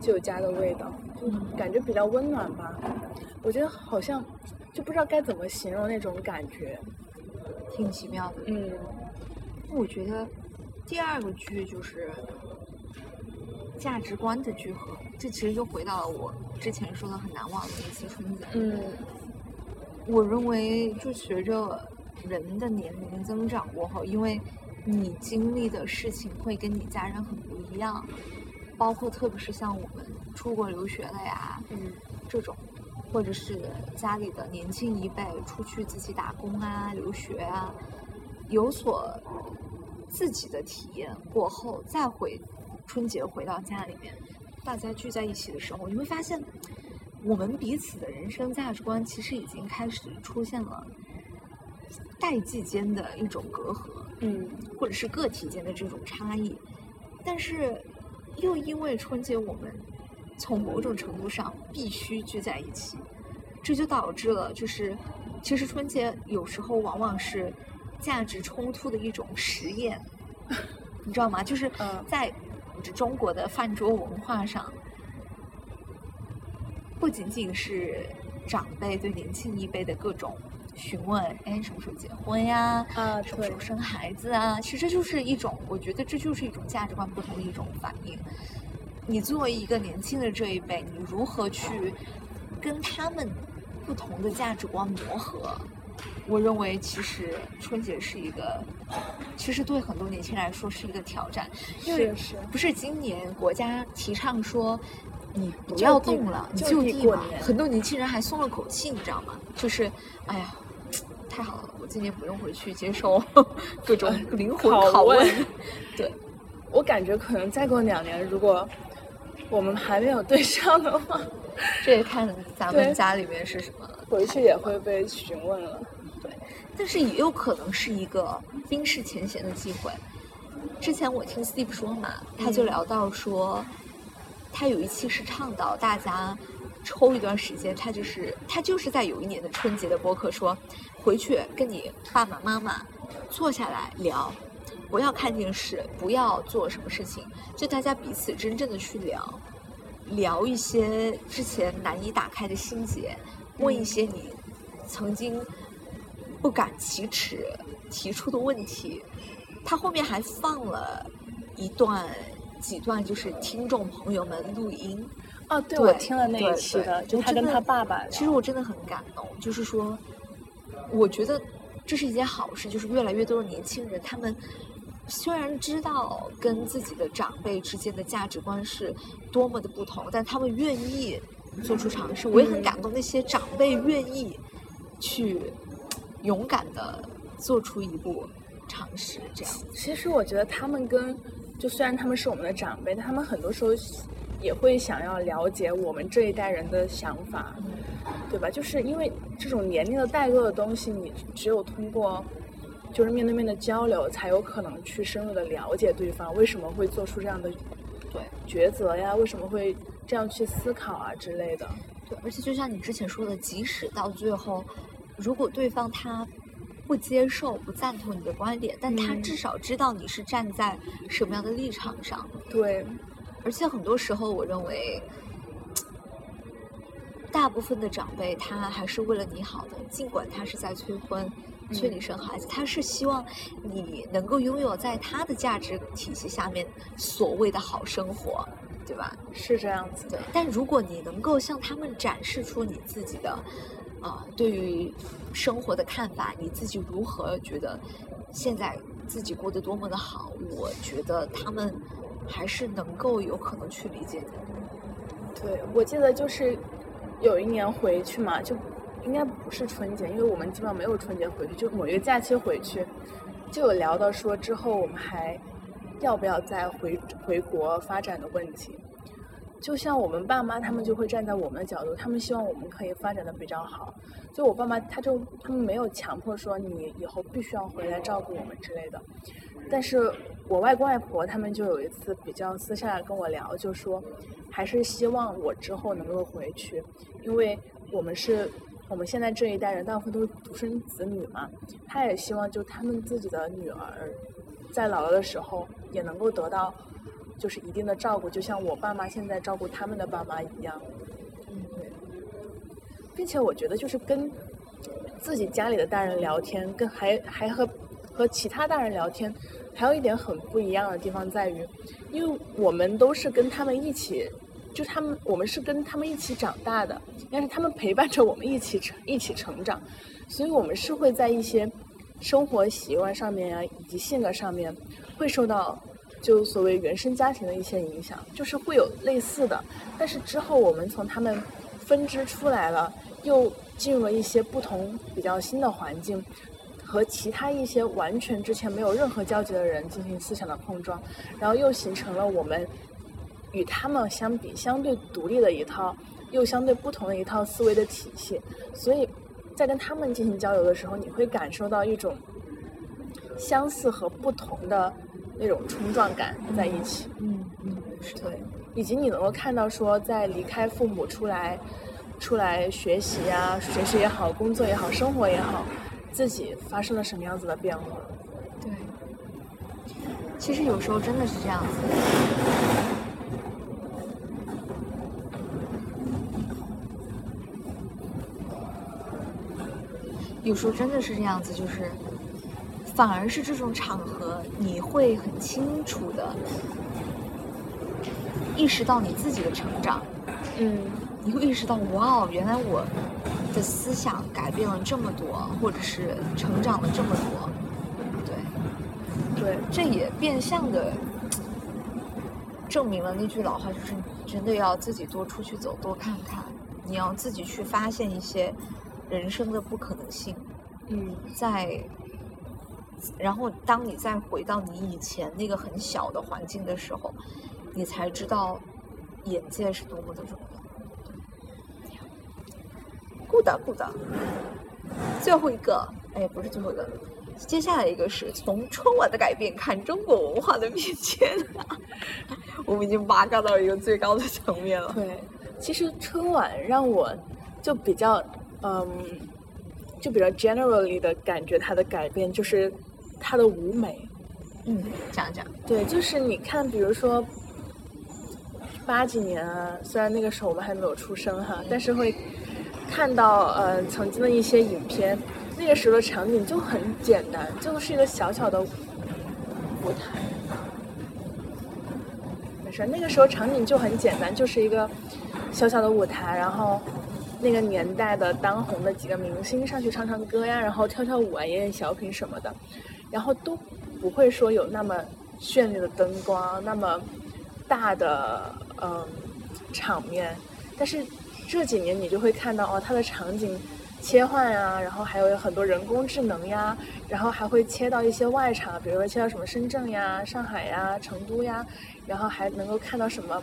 就有家的味道，就感觉比较温暖吧。我觉得好像就不知道该怎么形容那种感觉，挺奇妙的。嗯。我觉得第二个剧就是价值观的聚合，这其实就回到了我之前说的很难忘的一次春节。嗯我认为，就随着人的年龄增长过后，因为你经历的事情会跟你家人很不一样，包括特别是像我们出国留学了呀，嗯这种，或者是家里的年轻一辈出去自己打工啊、留学啊，有所自己的体验过后，再回春节回到家里面，大家聚在一起的时候，你会发现，我们彼此的人生价值观其实已经开始出现了代际间的一种隔阂。嗯或者是个体间的这种差异，但是又因为春节我们从某种程度上必须聚在一起，这就导致了就是其实春节有时候往往是价值冲突的一种实验，你知道吗？就是嗯在中国的饭桌文化上，不仅仅是长辈对年轻一辈的各种询问，哎，什么时候结婚呀？啊，对什么时候，生孩子啊？其实这就是一种，我觉得这就是一种价值观不同的一种反应。你作为一个年轻的这一辈，你如何去跟他们不同的价值观磨合？我认为其实春节是一个，其实对很多年轻人来说是一个挑战，因为不是今年国家提倡说你不要动了，你就就地地嘛，过年很多年轻人还松了口气，你知道吗？就是哎呀，太好了，我今年不用回去接受 各种灵魂拷拷问问。对，我感觉可能再过两年，如果我们还没有对象的话，这也看咱们家里面是什么。回去也会被询问了。对但是也有可能是一个冰释前嫌的机会。之前我听 Steve 说嘛，他就嗯聊到说，他有一期是倡导大家抽一段时间，他就是他就是在有一年的春节的播客说，回去跟你爸爸妈妈坐下来聊，不要看电视，不要做什么事情，就大家彼此真正的去聊，聊一些之前难以打开的心结，问一些你曾经不敢启齿提出的问题。他后面还放了一段几段，就是听众朋友们录音。哦，对，我听了那对一期的，就他跟他爸爸。其实我真的很感动，就是说，我觉得这是一件好事，就是越来越多的年轻人，他们虽然知道跟自己的长辈之间的价值观是多么的不同，但他们愿意做出尝试。我也很嗯感动那些长辈愿意去勇敢的做出一步尝试，这样。其实我觉得他们跟，就虽然他们是我们的长辈，但他们很多时候也会想要了解我们这一代人的想法，对吧？就是因为这种年龄的代沟的东西，你只有通过就是面对面的交流，才有可能去深入的了解对方为什么会做出这样的对抉择呀，为什么会这样去思考啊之类的。对，而且就像你之前说的，即使到最后，如果对方他不接受、不赞同你的观点，但他嗯至少知道你是站在什么样的立场上。对，而且很多时候，我认为，大部分的长辈他还是为了你好的，尽管他是在催婚。催你生孩子，他是希望你能够拥有在他的价值体系下面所谓的好生活，对吧？是这样子。的，但如果你能够向他们展示出你自己的，啊、对于生活的看法，你自己如何觉得现在自己过得多么的好，我觉得他们还是能够有可能去理解的。对，我记得就是有一年回去嘛，就应该不是春节，因为我们基本上没有春节回去，就某一个假期回去，就有聊到说之后我们还要不要再回回国发展的问题。就像我们爸妈，他们就会站在我们的角度，他们希望我们可以发展的比较好。就我爸妈，他就他们没有强迫说你以后必须要回来照顾我们之类的。但是我外公外婆他们就有一次比较私下跟我聊，就说还是希望我之后能够回去，因为我们是我们现在这一代人大部分都是独生子女嘛，他也希望就他们自己的女儿在老了的时候也能够得到就是一定的照顾，就像我爸妈现在照顾他们的爸妈一样。嗯，对，并且我觉得就是跟自己家里的大人聊天，跟还还和和其他大人聊天，还有一点很不一样的地方在于，因为我们都是跟他们一起，就他们我们是跟他们一起长大的，但是他们陪伴着我们一起成一起成长，所以我们是会在一些生活习惯上面啊，以及性格上面，会受到就所谓原生家庭的一些影响，就是会有类似的，但是之后我们从他们分支出来了，又进入了一些不同比较新的环境，和其他一些完全之前没有任何交集的人进行思想的碰撞，然后又形成了我们与他们相比相对独立的一套，又相对不同的一套思维的体系，所以在跟他们进行交流的时候，你会感受到一种相似和不同的那种冲撞感在一起。嗯嗯，是，对，以及你能够看到说，在离开父母出来，出来学习呀、学习也好，工作也好，生活也好，自己发生了什么样子的变化。对。其实有时候真的是这样子。有时候真的是这样子，就是反而是这种场合，你会很清楚的意识到你自己的成长，嗯你会意识到，哇哦，原来我的思想改变了这么多，或者是成长了这么多。对，对，这也变相的证明了那句老话，就是你真的要自己多出去走，多看看，你要自己去发现一些人生的不可能性。嗯在，然后当你再回到你以前那个很小的环境的时候，你才知道眼界是多么的重要。Good good，最后一个，哎，不是最后一个，接下来一个是从春晚的改变看中国文化的变迁，我们已经挖嘎到一个最高的层面了。对，其实春晚让我就比较嗯，就比较 generally 的感觉它的改变就是它的舞美。嗯，讲讲，对，就是你看，比如说八几年啊，虽然那个时候我们还没有出生哈，但是会看到呃曾经的一些影片，那个时候的场景就很简单，就是一个小小的舞台。没事，那个时候场景就很简单，就是一个小小的舞台，然后那个年代的当红的几个明星上去唱唱歌呀，然后跳跳舞啊，演演小品什么的，然后都不会说有那么绚丽的灯光，那么大的嗯场面，但是这几年你就会看到哦，它的场景切换呀，然后还有很多人工智能呀，然后还会切到一些外场，比如说切到什么深圳呀、上海呀、成都呀，然后还能够看到什么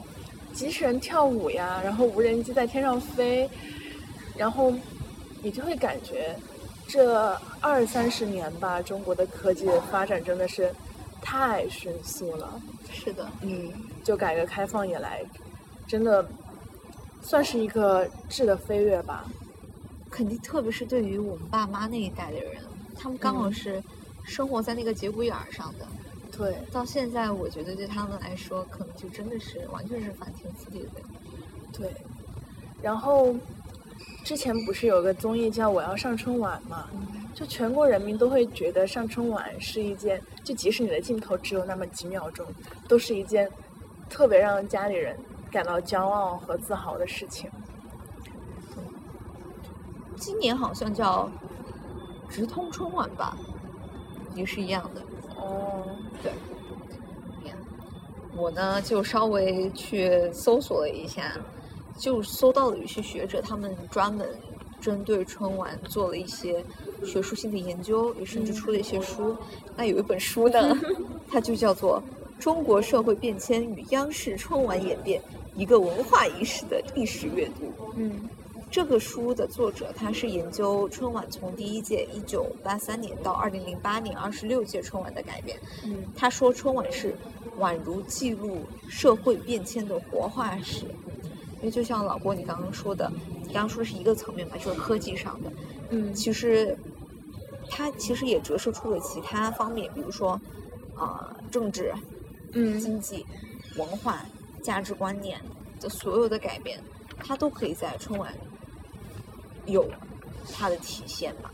机器人跳舞呀，然后无人机在天上飞，然后你就会感觉这二三十年吧，中国的科技发展真的是太迅速了。是的，嗯，就改革开放以来，真的算是一个质的飞跃吧。肯定，特别是对于我们爸妈那一代的人，他们刚好嗯是生活在那个节骨眼儿上的。对，到现在，我觉得对他们来说，可能就真的是完全是翻天覆地的。对。然后之前不是有个综艺叫《我要上春晚》嘛？就全国人民都会觉得上春晚是一件，就即使你的镜头只有那么几秒钟，都是一件特别让家里人感到骄傲和自豪的事情。今年好像叫直通春晚吧，也是一样的。哦，对，我呢就稍微去搜索了一下，就搜到了有些学者他们专门针对春晚做了一些学术性的研究，也甚至出了一些书。那有一本书呢，它就叫做《中国社会变迁与央视春晚演变：一个文化仪式的历史阅读》。嗯这个书的作者他是研究春晚从第一届一九八三年到二零零八年二十六届春晚的改变。嗯他说春晚是宛如记录社会变迁的活化石，因为就像老郭你刚刚说的，你刚刚说的是一个层面嘛，就是科技上的，嗯其实它其实也折射出了其他方面，比如说啊、政治、嗯经济、文化、价值观念的所有的改变，它都可以在春晚有它的体现吧。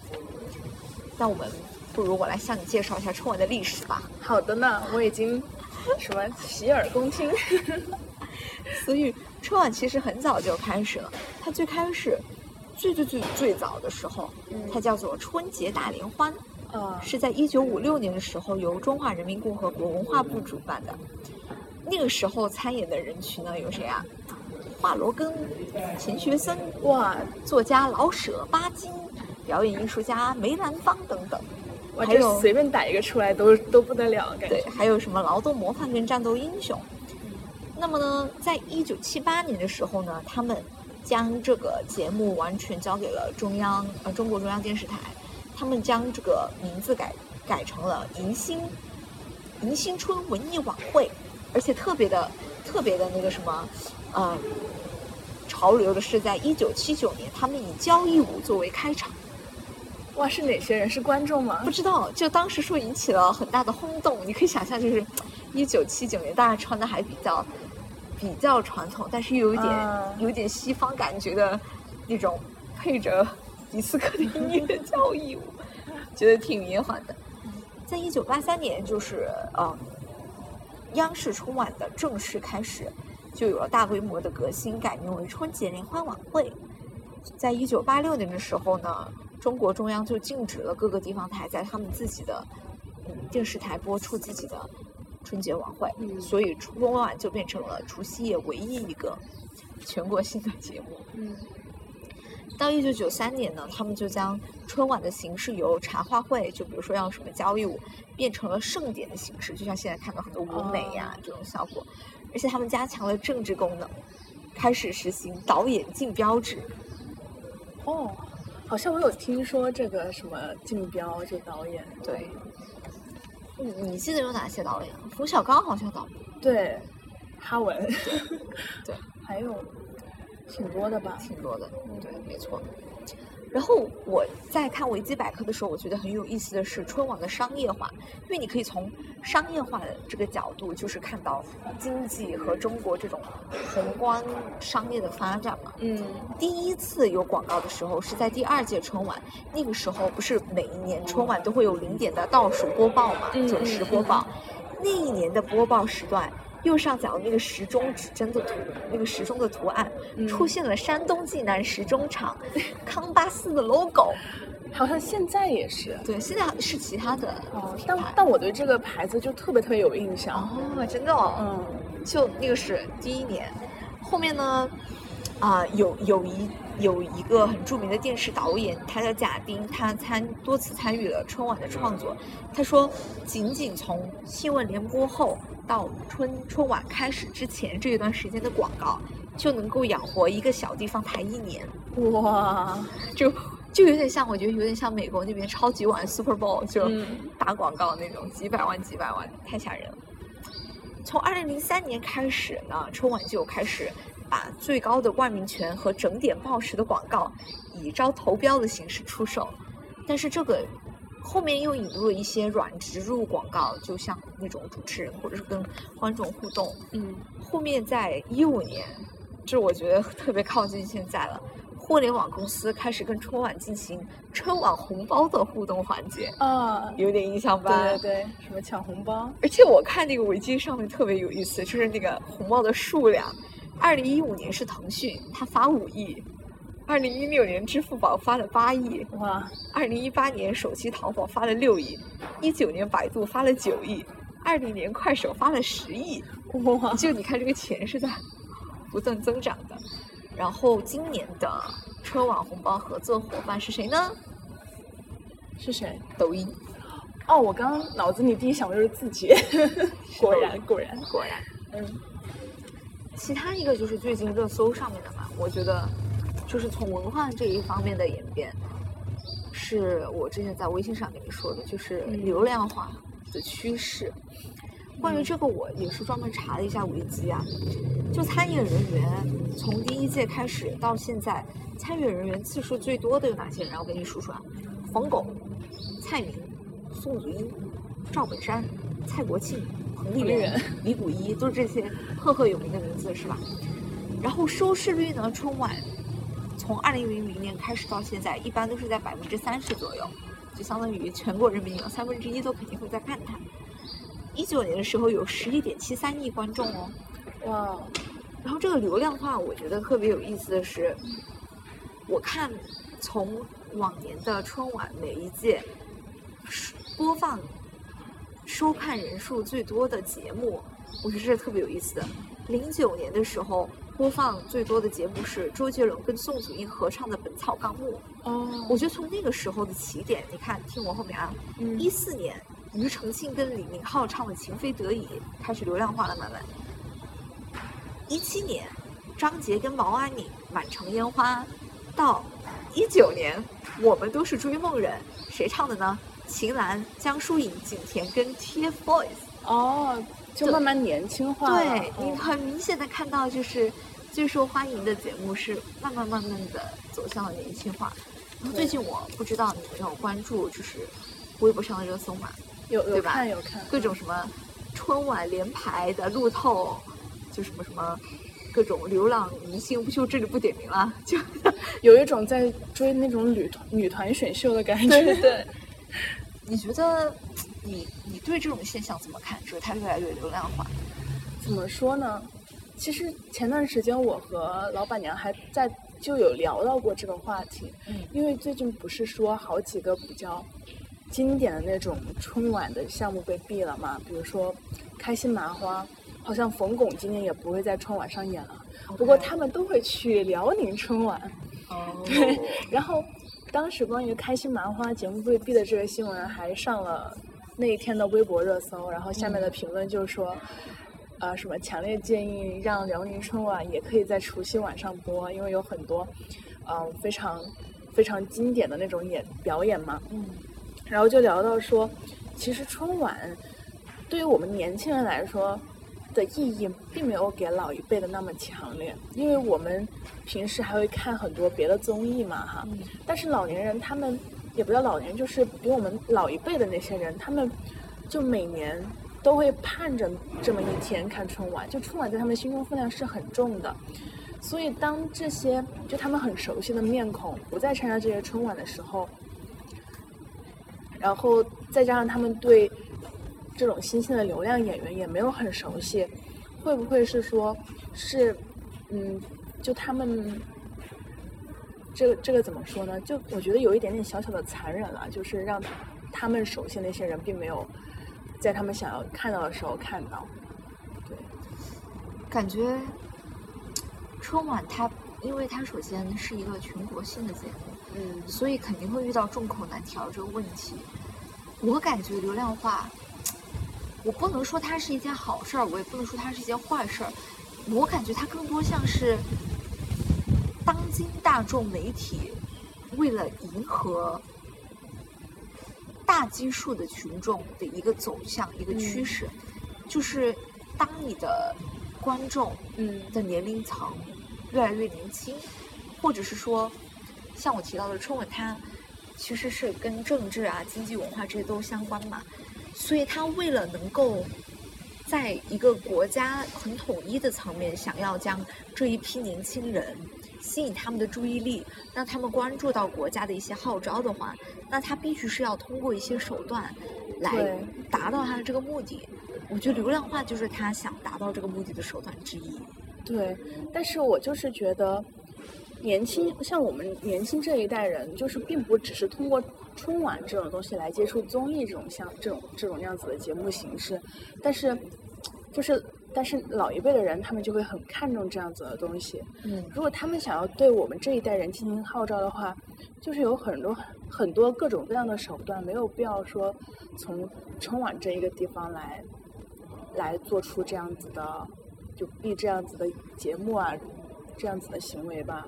那我们不如我来向你介绍一下春晚的历史吧。好的呢，我已经什么洗耳恭听。所以春晚其实很早就开始了，它最开始最最最最早的时候，它叫做春节大联欢，啊，是在一九五六年的时候由中华人民共和国文化部主办的。那个时候参演的人群呢有谁啊？华罗庚、钱学森、哇作家老舍、巴金、表演艺术家梅兰芳等等。哇，这还有随便打一个出来都都不得了，感对。，还有什么劳动模范跟战斗英雄。那么呢，在一九七八年的时候呢，他们将这个节目完全交给了中央呃中国中央电视台，他们将这个名字改改成了迎新迎新春文艺晚会，而且特别的特别的那个什么，嗯，潮流的是在一九七九年，他们以交谊舞作为开场。哇，是哪些人？是观众吗不？知道，就当时说引起了很大的轰动。你可以想象，就是一九七九年，大家穿的还比较比较传统，但是又有一点、啊有点西方感觉的那种，配着迪斯科的音乐的交谊舞，觉得挺迷幻的。在一九八三年，就是呃，央视春晚的正式开始，就有了大规模的革新，改名为春节联欢晚会。在一九八六年的时候呢，中国中央就禁止了各个地方台在他们自己的嗯电视台播出自己的春节晚会，嗯所以春晚就变成了除夕夜唯一一个全国性的节目。嗯到一九九三年呢，他们就将春晚的形式由茶话会，就比如说要什么交谊舞，变成了盛典的形式，就像现在看到很多舞美呀、这种效果。而且他们加强了政治功能，开始实行导演竞标制。哦，好像我有听说这个什么竞标这导演，对，你你记得有哪些导演？冯小刚好像导，对，哈文，对，还有挺多的吧？挺多的，对，没错。然后我在看维基百科的时候，我觉得很有意思的是春晚的商业化，因为你可以从商业化的这个角度，就是看到经济和中国这种宏观商业的发展嘛。嗯第一次有广告的时候是在第二届春晚，那个时候不是每一年春晚都会有零点的倒数播报嘛，嗯准时播报。那一年的播报时段，右上角那个时钟指针的图，那个时钟的图案、嗯出现了山东济南时钟厂 康巴斯的 logo。好像现在也是。对，现在是其他的哦，但。但我对这个牌子就特别特别有印象。哦，真的哦。嗯就那个是第一年，后面呢，啊、有有一有一个很著名的电视导演，他叫贾丁，他参多次参与了春晚的创作。他说，仅仅从新闻联播后到春春晚开始之前这一段时间的广告，就能够养活一个小地方台一年，哇，就就有点像，我觉得有点像美国那边超级碗 Super Bowl 就嗯。打广告那种，几百万几百万，太吓人了。从二零零三年开始呢，春晚就开始把最高的冠名权和整点报时的广告以招投标的形式出售，但是这个后面又引入了一些软植入广告，就像那种主持人或者是跟观众互动。嗯后面在一五年，这我觉得特别靠近现在了。互联网公司开始跟春晚进行春晚红包的互动环节，啊，有点印象吧？对对对，什么抢红包？而且我看那个维基上面特别有意思，就是那个红包的数量。二零一五年是腾讯，它发五亿；二零一六年支付宝发了八亿；哇，二零一八年手机淘宝发了六亿；一九年百度发了九亿；二零年快手发了十亿。哇，就你看这个钱是在不断增长的。然后今年的春晚红包合作伙伴是谁呢？是谁？抖音。哦，我刚刚脑子里第一想的就是字节，果然果然，果然。嗯其他一个就是最近热搜上面的嘛，我觉得就是从文化这一方面的演变，是我之前在微信上跟你说的，就是嗯流量化的趋势。关于这个，我也是专门查了一下维基啊，就参演人员从第一届开始到现在，参演人员次数最多的有哪些人？我给你数数啊：冯巩、蔡明、宋祖英、赵本山、蔡国庆、彭丽媛彭丽媛、李谷一，都是这些赫赫有名的名字，是吧？然后收视率呢，春晚从二零零零年开始到现在，一般都是在百分之三十左右，就相当于全国人民有三分之一都肯定会在看它。一九年的时候有十一点七三亿观众哦，哇，然后这个流量化，我觉得特别有意思的是，我看从往年的春晚每一届是播放收看人数最多的节目，我觉得这是特别有意思的。零九年的时候，播放最多的节目是周杰伦跟宋祖英合唱的《本草纲目》。哦，我觉得从那个时候的起点，你看，听我后面啊，嗯一四年，庾澄庆跟李敏镐唱的《情非得已》开始流量化了，慢慢。一七年，张杰跟毛阿敏《满城烟花》，到一九年，我们都是追梦人，谁唱的呢？秦岚、江疏影、景甜跟 TFBOYS。哦，就慢慢年轻化了。对你嗯很明显的看到，就是最受欢迎的节目是慢慢慢慢的走向了年轻化。然后最近我不知道你有没有关注，就是微博上的热搜嘛，有有看有看各种什么春晚连排的路透，就什么什么各种流浪明星，不就这里不点名了，就 有一种在追那种女团女团选秀的感觉。对对。你觉得你你对这种现象怎么看？就是它越来越流量化。怎么说呢？其实前段时间我和老板娘还在就有聊到过这个话题，嗯。因为最近不是说好几个比较经典的那种春晚的项目被毙了嘛，比如说开心麻花，好像冯巩今年也不会在春晚上演了，不过他们都会去辽宁春晚。哦，对，然后当时关于开心麻花节目被毙的这个新闻还上了那一天的微博热搜，然后下面的评论就说，呃，什么强烈建议让辽宁春晚也可以在除夕晚上播，因为有很多，嗯、非常非常经典的那种演表演嘛。嗯然后就聊到说，其实春晚对于我们年轻人来说的意义，并没有给老一辈的那么强烈，因为我们平时还会看很多别的综艺嘛，哈。嗯但是老年人他们也不叫老年人，就是比我们老一辈的那些人，他们就每年都会盼着这么一天看春晚，就春晚在他们心中分量是很重的。所以当这些就他们很熟悉的面孔不再参加这些春晚的时候，然后再加上他们对这种新兴的流量演员也没有很熟悉，会不会是说，是，嗯，就他们这个这个怎么说呢？就我觉得有一点点小小的残忍了，就是让他们熟悉那些人并没有在他们想要看到的时候看到。对，感觉春晚它，因为它首先是一个全国性的节目，嗯所以肯定会遇到众口难调这个问题。我感觉流量化，我不能说它是一件好事儿，我也不能说它是一件坏事儿。我感觉它更多像是当今大众媒体为了迎合大基数的群众的一个走向、一个趋嗯。势，就是当你的观众嗯。的年龄层越来越年轻，或者是说，像我提到的春晚，它其实是跟政治啊、经济、文化这些都相关嘛，所以它为了能够在一个国家很统一的层面，想要将这一批年轻人吸引他们的注意力，让他们关注到国家的一些号召的话，那他必须是要通过一些手段来达到他的这个目的。我觉得流量化就是他想达到这个目的的手段之一。对，但是我就是觉得，年轻像我们年轻这一代人，就是并不只是通过春晚这种东西来接触综艺这种像这种这种样子的节目形式，但是就是但是老一辈的人他们就会很看重这样子的东西。嗯如果他们想要对我们这一代人进行号召的话，就是有很多很多各种各样的手段，没有必要说从春晚这一个地方来来做出这样子的，就立这样子的节目啊，这样子的行为吧。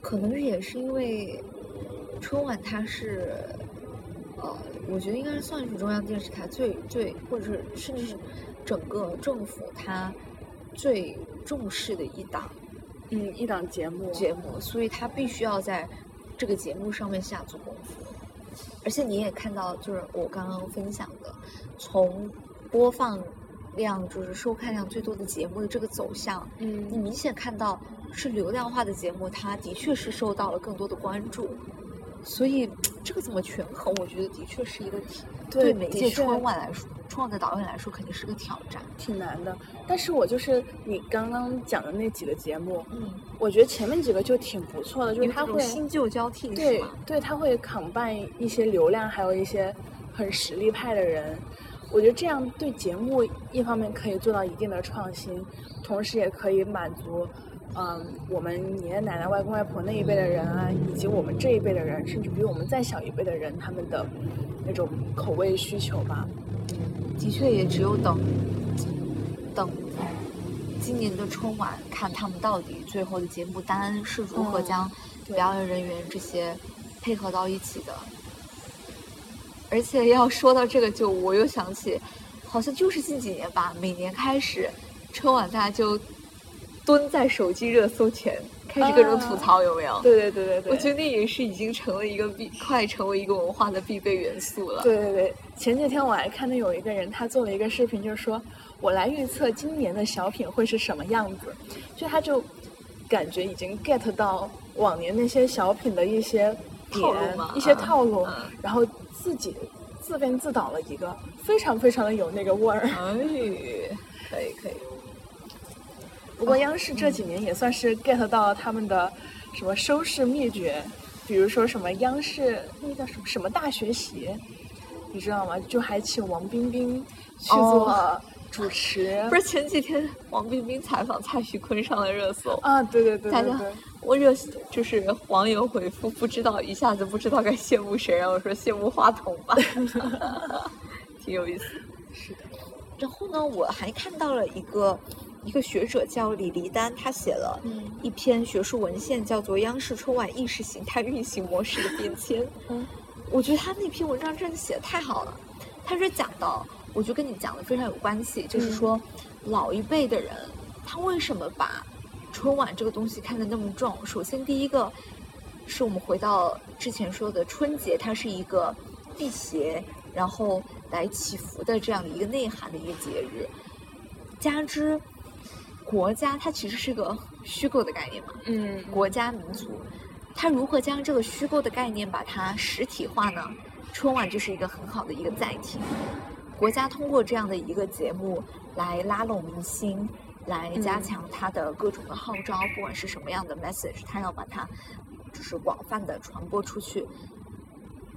可能也是因为春晚它是，呃，我觉得应该是算是中央电视台最最，或者是甚至是整个政府它最重视的一档嗯，一档节目，节目，所以它必须要在这个节目上面下足功夫。而且你也看到，就是我刚刚分享的，从播放量就是收看量最多的节目的这个走向，嗯你嗯，明显看到是流量化的节目，它的确是受到了更多的关注，所以这个怎么权衡，我觉得的确是一个题，对每届的确春晚来说，春晚的导演来说肯定是个挑战。挺难的。但是我就是你刚刚讲的那几个节目，嗯，我觉得前面几个就挺不错的，就是有这种它会新旧交替对？对，他会 combine 一些流量，还有一些很实力派的人。我觉得这样对节目一方面可以做到一定的创新，同时也可以满足，嗯，我们爷爷奶奶、外公外婆那一辈的人啊，以及我们这一辈的人，甚至比我们再小一辈的人，他们的那种口味需求吧。的确，也只有等等今年的春晚，看他们到底最后的节目单是如何嗯将表演人员这些配合到一起的。而且要说到这个，就我又想起，好像就是近几年吧，每年开始春晚大家就蹲在手机热搜前，开始各种吐啊槽，有没有？对对对对对，我觉得那也是已经成了一个必快成为一个文化的必备元素了。对对对，前几天我还看到有一个人，他做了一个视频，就是说我来预测今年的小品会是什么样子，就他就感觉已经 get 到往年那些小品的一些点、一些嗯套路，嗯然后自己自编自导了一个，非常非常的有那个味儿。哎，可以可以。不过央视这几年也算是 get 到他们的什么收视秘诀，比如说什么央视那叫什么什么大学习，你知道吗？就还请王冰冰去做主持。不是前几天王冰冰采访蔡徐坤上了热搜啊？对对对对对。我热就是网友回复不知道，一下子不知道该羡慕谁，然后我说羡慕话筒吧，挺有意思。是的。然后呢，我还看到了一个一个学者叫李黎丹，他写了一篇学术文献，叫做《央视春晚意识形态运行模式的变迁》。嗯，我觉得他那篇文章真的写的太好了。他是讲到，我就跟你讲的非常有关系，就是说老一辈的人他为什么把春晚这个东西看得那么重？首先，第一个是我们回到之前说的春节，它是一个辟邪。然后来祈福的这样的一个内涵的一个节日，加之国家它其实是个虚构的概念嘛，嗯，国家民族，它如何将这个虚构的概念把它实体化呢？春晚就是一个很好的一个载体，国家通过这样的一个节目来拉拢民心，来加强它的各种的号召，不管是什么样的 message，它要把它就是广泛的传播出去，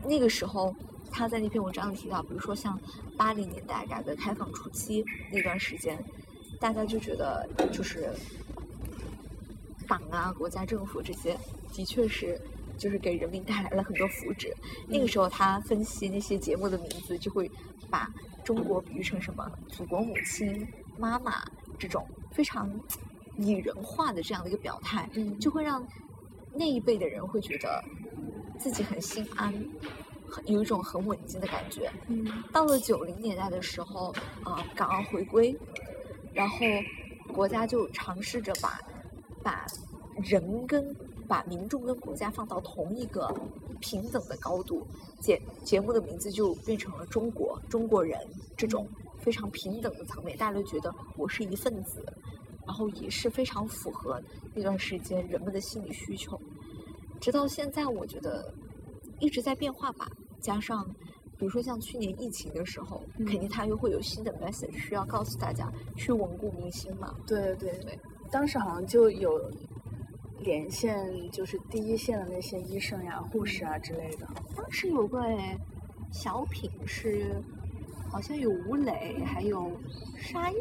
那个时候。他在那篇文章里提到，比如说像八零年代改革开放初期那段时间，大家就觉得就是党啊、国家政府这些的确是就是给人民带来了很多福祉。那个时候他分析那些节目的名字，就会把中国比喻成什么祖国母亲、妈妈这种非常拟人化的这样的一个表态，就会让那一辈的人会觉得自己很心安。有一种很稳定的感觉。嗯，到了九零年代的时候，啊，港澳回归，然后国家就尝试着把把人跟把民众跟国家放到同一个平等的高度。节节目的名字就变成了“中国中国人”这种非常平等的层面，大家都觉得我是一份子，然后也是非常符合那段时间人们的心理需求。直到现在，我觉得。一直在变化吧，加上，比如说像去年疫情的时候，肯定他又会有新的 message 需要告诉大家，去稳固民心嘛。对对对，当时好像就有连线，就是第一线的那些医生呀、护士啊之类的。当时有个小品是，好像有吴磊，还有沙溢，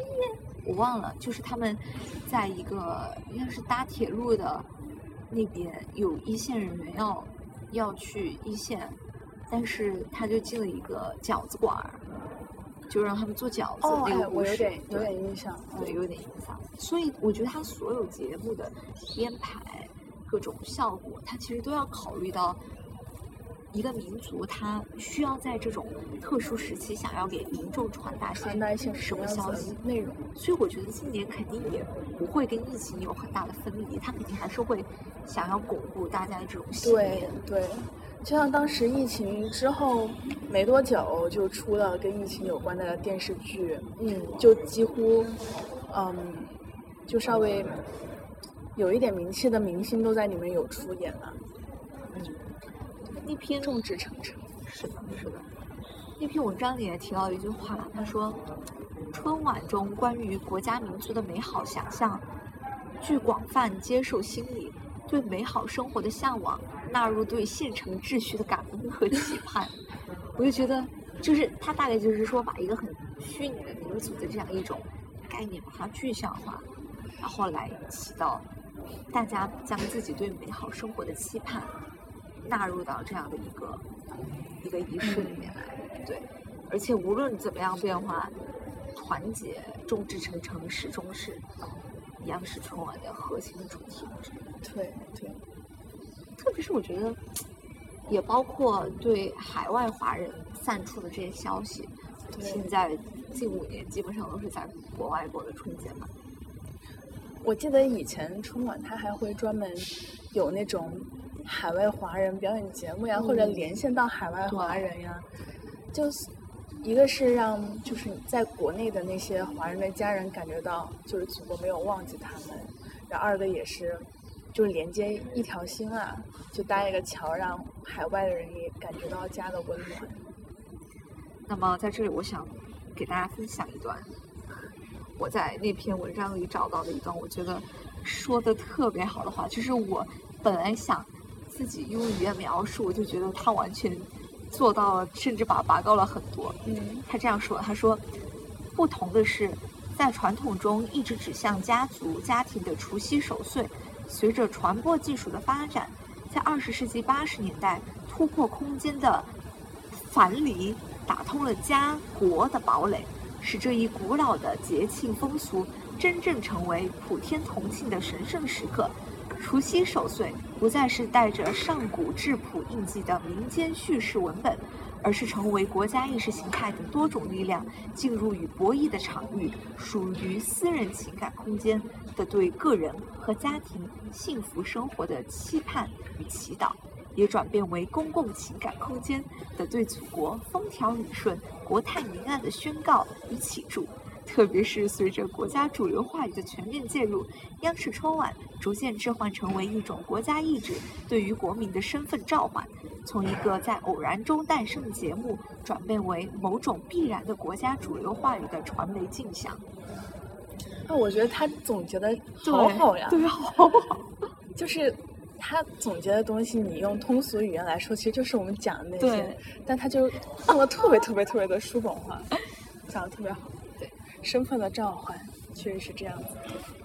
我忘了，就是他们在一个应该是搭铁路的那边，有一线人员要。要去一线，但是他就进了一个饺子馆儿，就让他们做饺子。哦，哎，我有点有点印象，对，有点印象。所以我觉得他所有节目的编排、各种效果，他其实都要考虑到一个民族他需要在这种特殊时期想要给民众传达传达一些什么消息内容。所以我觉得今年肯定也不会跟疫情有很大的分离，他肯定还是会。想要巩固大家的这种信念，对对，就像当时疫情之后没多久，就出了跟疫情有关的电视剧，嗯，就几乎，嗯，就稍微有一点名气的明星都在里面有出演了，嗯，那篇众志成城，是的，是的，那篇文章里也提到一句话，他说，春晚中关于国家民族的美好想象，具广泛接受心理。对美好生活的向往，纳入对现成秩序的感恩和期盼，我就觉得，就是他大概就是说，把一个很虚拟的民族的这样一种概念，把它具象化，然后来起到大家将自己对美好生活的期盼纳入到这样的一个一个仪式里面来，对，而且无论怎么样变化，团结、众志成城始终是。央视春晚的核心主题，对对，特别是我觉得，也包括对海外华人散出的这些消息，现在近五年基本上都是在国外过的春节嘛。我记得以前春晚它还会专门有那种海外华人表演节目呀，或者连线到海外华人呀，就是。一个是让就是在国内的那些华人的家人感觉到就是祖国没有忘记他们，然后二个也是就是连接一条心啊，就搭一个桥，让海外的人也感觉到家的温暖。那么在这里，我想给大家分享一段我在那篇文章里找到的一段，我觉得说的特别好的话，就是我本来想自己用语言描述，我就觉得他完全做到了，甚至把拔高了很多。嗯他这样说：“他说，不同的是，在传统中一直指向家族、家庭的除夕守岁，随着传播技术的发展，在二十世纪八十年代突破空间的樊篱，打通了家国的堡垒，使这一古老的节庆风俗真正成为普天同庆的神圣时刻。”除夕守岁不再是带着上古质朴印记的民间叙事文本，而是成为国家意识形态等多种力量进入与博弈的场域，属于私人情感空间的对个人和家庭幸福生活的期盼与祈祷，也转变为公共情感空间的对祖国风调雨顺、国泰民安的宣告与祈祝。特别是随着国家主流话语的全面介入，央视春晚逐渐置换成为一种国家意志对于国民的身份召唤，从一个在偶然中诞生的节目，转变为某种必然的国家主流话语的传媒镜像。那我觉得他总结的好好呀，对，好好。就是他总结的东西，你用通俗语言来说，其实就是我们讲的那些，但他就用了特别特别特别的书本化，讲的特别好。对，身份的召唤确实是这样子。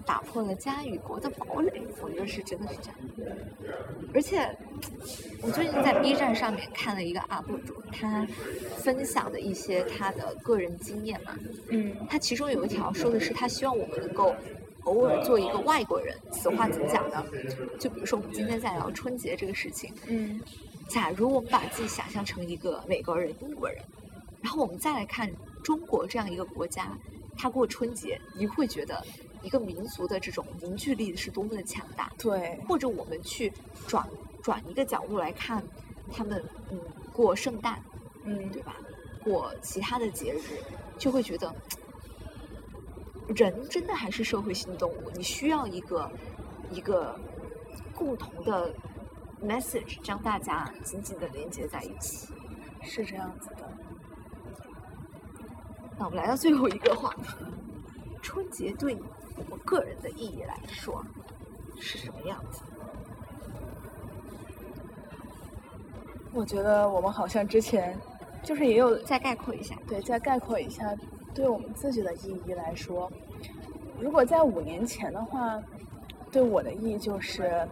打破了家与国的堡垒，我觉得是真的是这样。而且，我最近在 B 站上面看了一个 UP 主，他分享的一些他的个人经验嘛，嗯他其中有一条说的是，他希望我们能够偶尔做一个外国人。此话怎么讲呢？就比如说我们今天在聊春节这个事情，嗯假如我们把自己想象成一个美国人、英国人，然后我们再来看中国这样一个国家，他过春节，你会觉得一个民族的这种凝聚力是多么的强大。对，或者我们去转转一个角度来看，他们嗯过圣诞，嗯对吧？过其他的节日，就会觉得人真的还是社会性动物，你需要一个一个共同的 message，将大家紧紧的连接在一起。是这样子的。那我们来到最后一个话题，春节对我个人的意义来说是什么样子？我觉得我们好像之前就是也有再概括一下。对，再概括一下，对我们自己的意义来说，如果在五年前的话，对我的意义就是，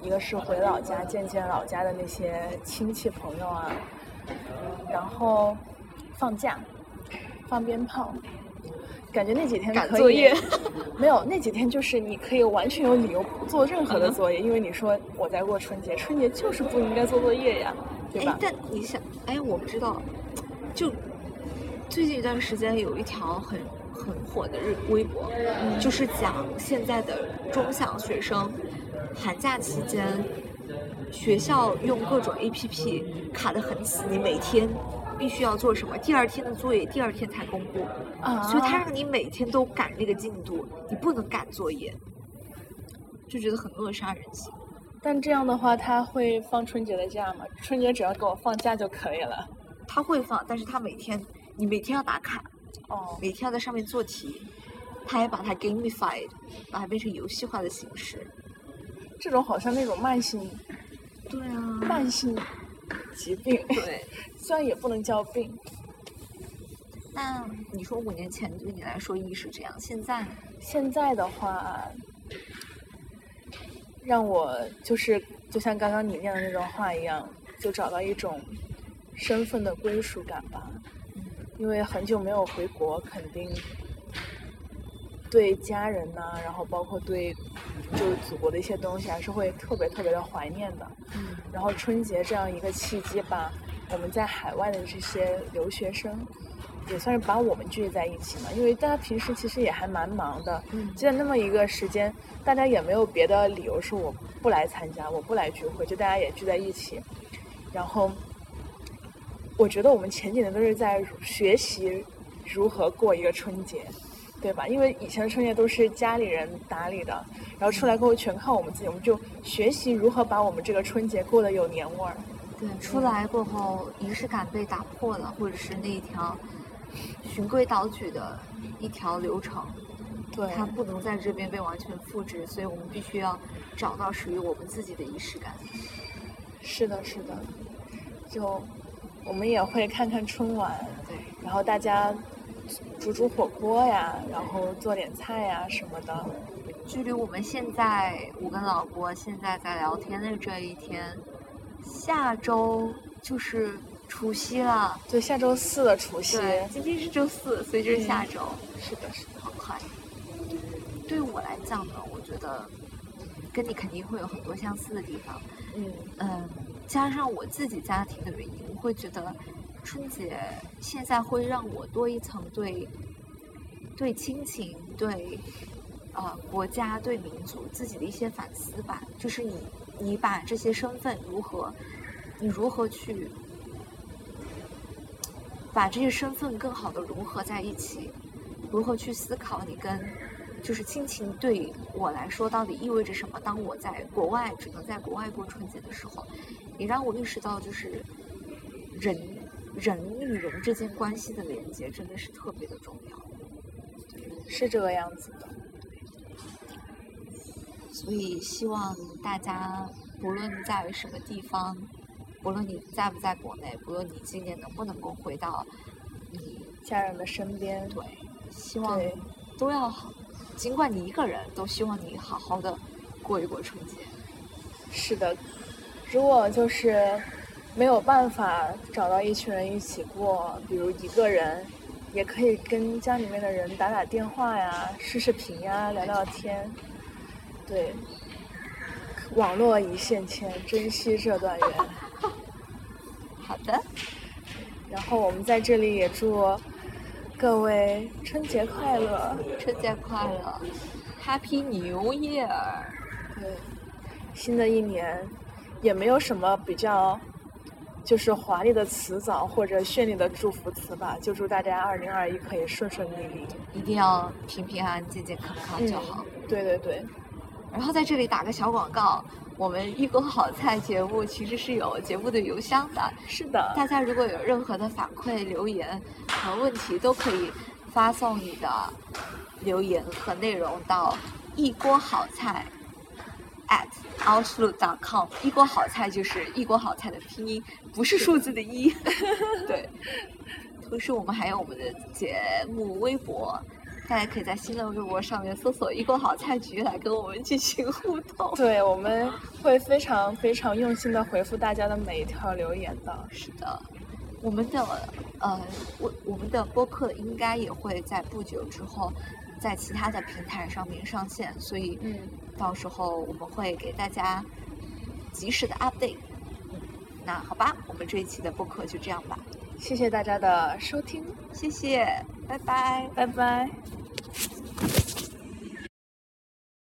一个是回老家见见老家的那些亲戚朋友啊，然后放假，放鞭炮，感觉那几天可以赶作业没有，那几天就是你可以完全有理由不做任何的作业，因为你说我在过春节，春节就是不应该做作业呀，对吧哎，？但你想，哎，我不知道，就最近一段时间有一条很很火的日微博，就是讲现在的中小学生寒假期间，学校用各种 APP 卡得很死，你每天必须要做什么，第二天的作业第二天才公布，啊，所以他让你每天都赶那个进度，你不能赶作业，就觉得很扼杀人性。但这样的话，他会放春节的假吗？春节只要给我放假就可以了。他会放，但是他每天你每天要打卡，哦，每天要在上面做题，他还把它 gamified，把它变成游戏化的形式。这种好像那种慢性对啊，慢性疾病，对。虽然也不能叫病。那你说五年前对你来说意义是这样，现在？现在的话，让我就是就像刚刚你念的那段话一样，就找到一种身份的归属感吧。因为很久没有回国，肯定对家人呐、然后包括对就是祖国的一些东西，还是会特别特别的怀念的。嗯然后春节这样一个契机吧，我们在海外的这些留学生，也算是把我们聚在一起嘛。因为大家平时其实也还蛮忙的，嗯就在那么一个时间，大家也没有别的理由说我不来参加，我不来聚会，就大家也聚在一起。然后，我觉得我们前几年都是在学习如何过一个春节。对吧？因为以前的春节都是家里人打理的，然后出来过后全靠我们自己，我们就学习如何把我们这个春节过得有年味儿。对，出来过后仪式感被打破了，或者是那一条循规蹈矩的一条流程对它不能在这边被完全复制，所以我们必须要找到属于我们自己的仪式感。是的，是的，就我们也会看看春晚，对，然后大家煮煮火锅呀，然后做点菜呀什么的。距离我们现在，我跟老郭现在在聊天的这一天，下周就是除夕了。对，下周四的除夕。对，今天是周四，所以就是下周。是的，是的，好快。对我来讲呢，我觉得跟你肯定会有很多相似的地方。嗯嗯，加上我自己家庭的原因，我会觉得春节现在会让我多一层对对亲情、对呃国家、对民族自己的一些反思吧。就是你你把这些身份如何，你如何去把这些身份更好的融合在一起，如何去思考你跟。就是亲情对我来说到底意味着什么？当我在国外只能在国外过春节的时候，也让我意识到，就是人人与人之间关系的连接真的是特别的重要。是这个样子的。所以希望大家不论在什么地方，不论你在不在国内，不论你今年能不能够回到你家人的身边，对，希望都要好。尽管你一个人，都希望你好好的过一过春节。是的，如果就是没有办法找到一群人一起过，比如一个人，也可以跟家里面的人打打电话呀、视视频呀、聊聊天。对，网络一线牵，珍惜这段缘。好的，然后我们在这里也祝。各位春节快乐！春节快乐，Happy New Year！对，新的一年也没有什么比较，就是华丽的辞藻或者绚丽的祝福词吧，就祝大家二零二一可以顺顺利利，一定要平平安安、健健康康就好。对对对。然后在这里打个小广告，我们一锅好菜节目其实是有节目的邮箱的。是的，大家如果有任何的反馈、留言和问题，都可以发送你的留言和内容到一锅好菜 at outlook.com。一锅好菜就是一锅好菜的拼音，不是数字的一。对。同时，我们还有我们的节目微博。大家可以在新浪微博上面搜索“一锅好菜局”来跟我们进行互动。对，我们会非常非常用心的回复大家的每一条留言的。是的，我们的呃，我我们的播客应该也会在不久之后在其他的平台上面上线，所以嗯，到时候我们会给大家及时的 update。嗯，那好吧，我们这一期的播客就这样吧。谢谢大家的收听，谢谢，拜拜，拜拜。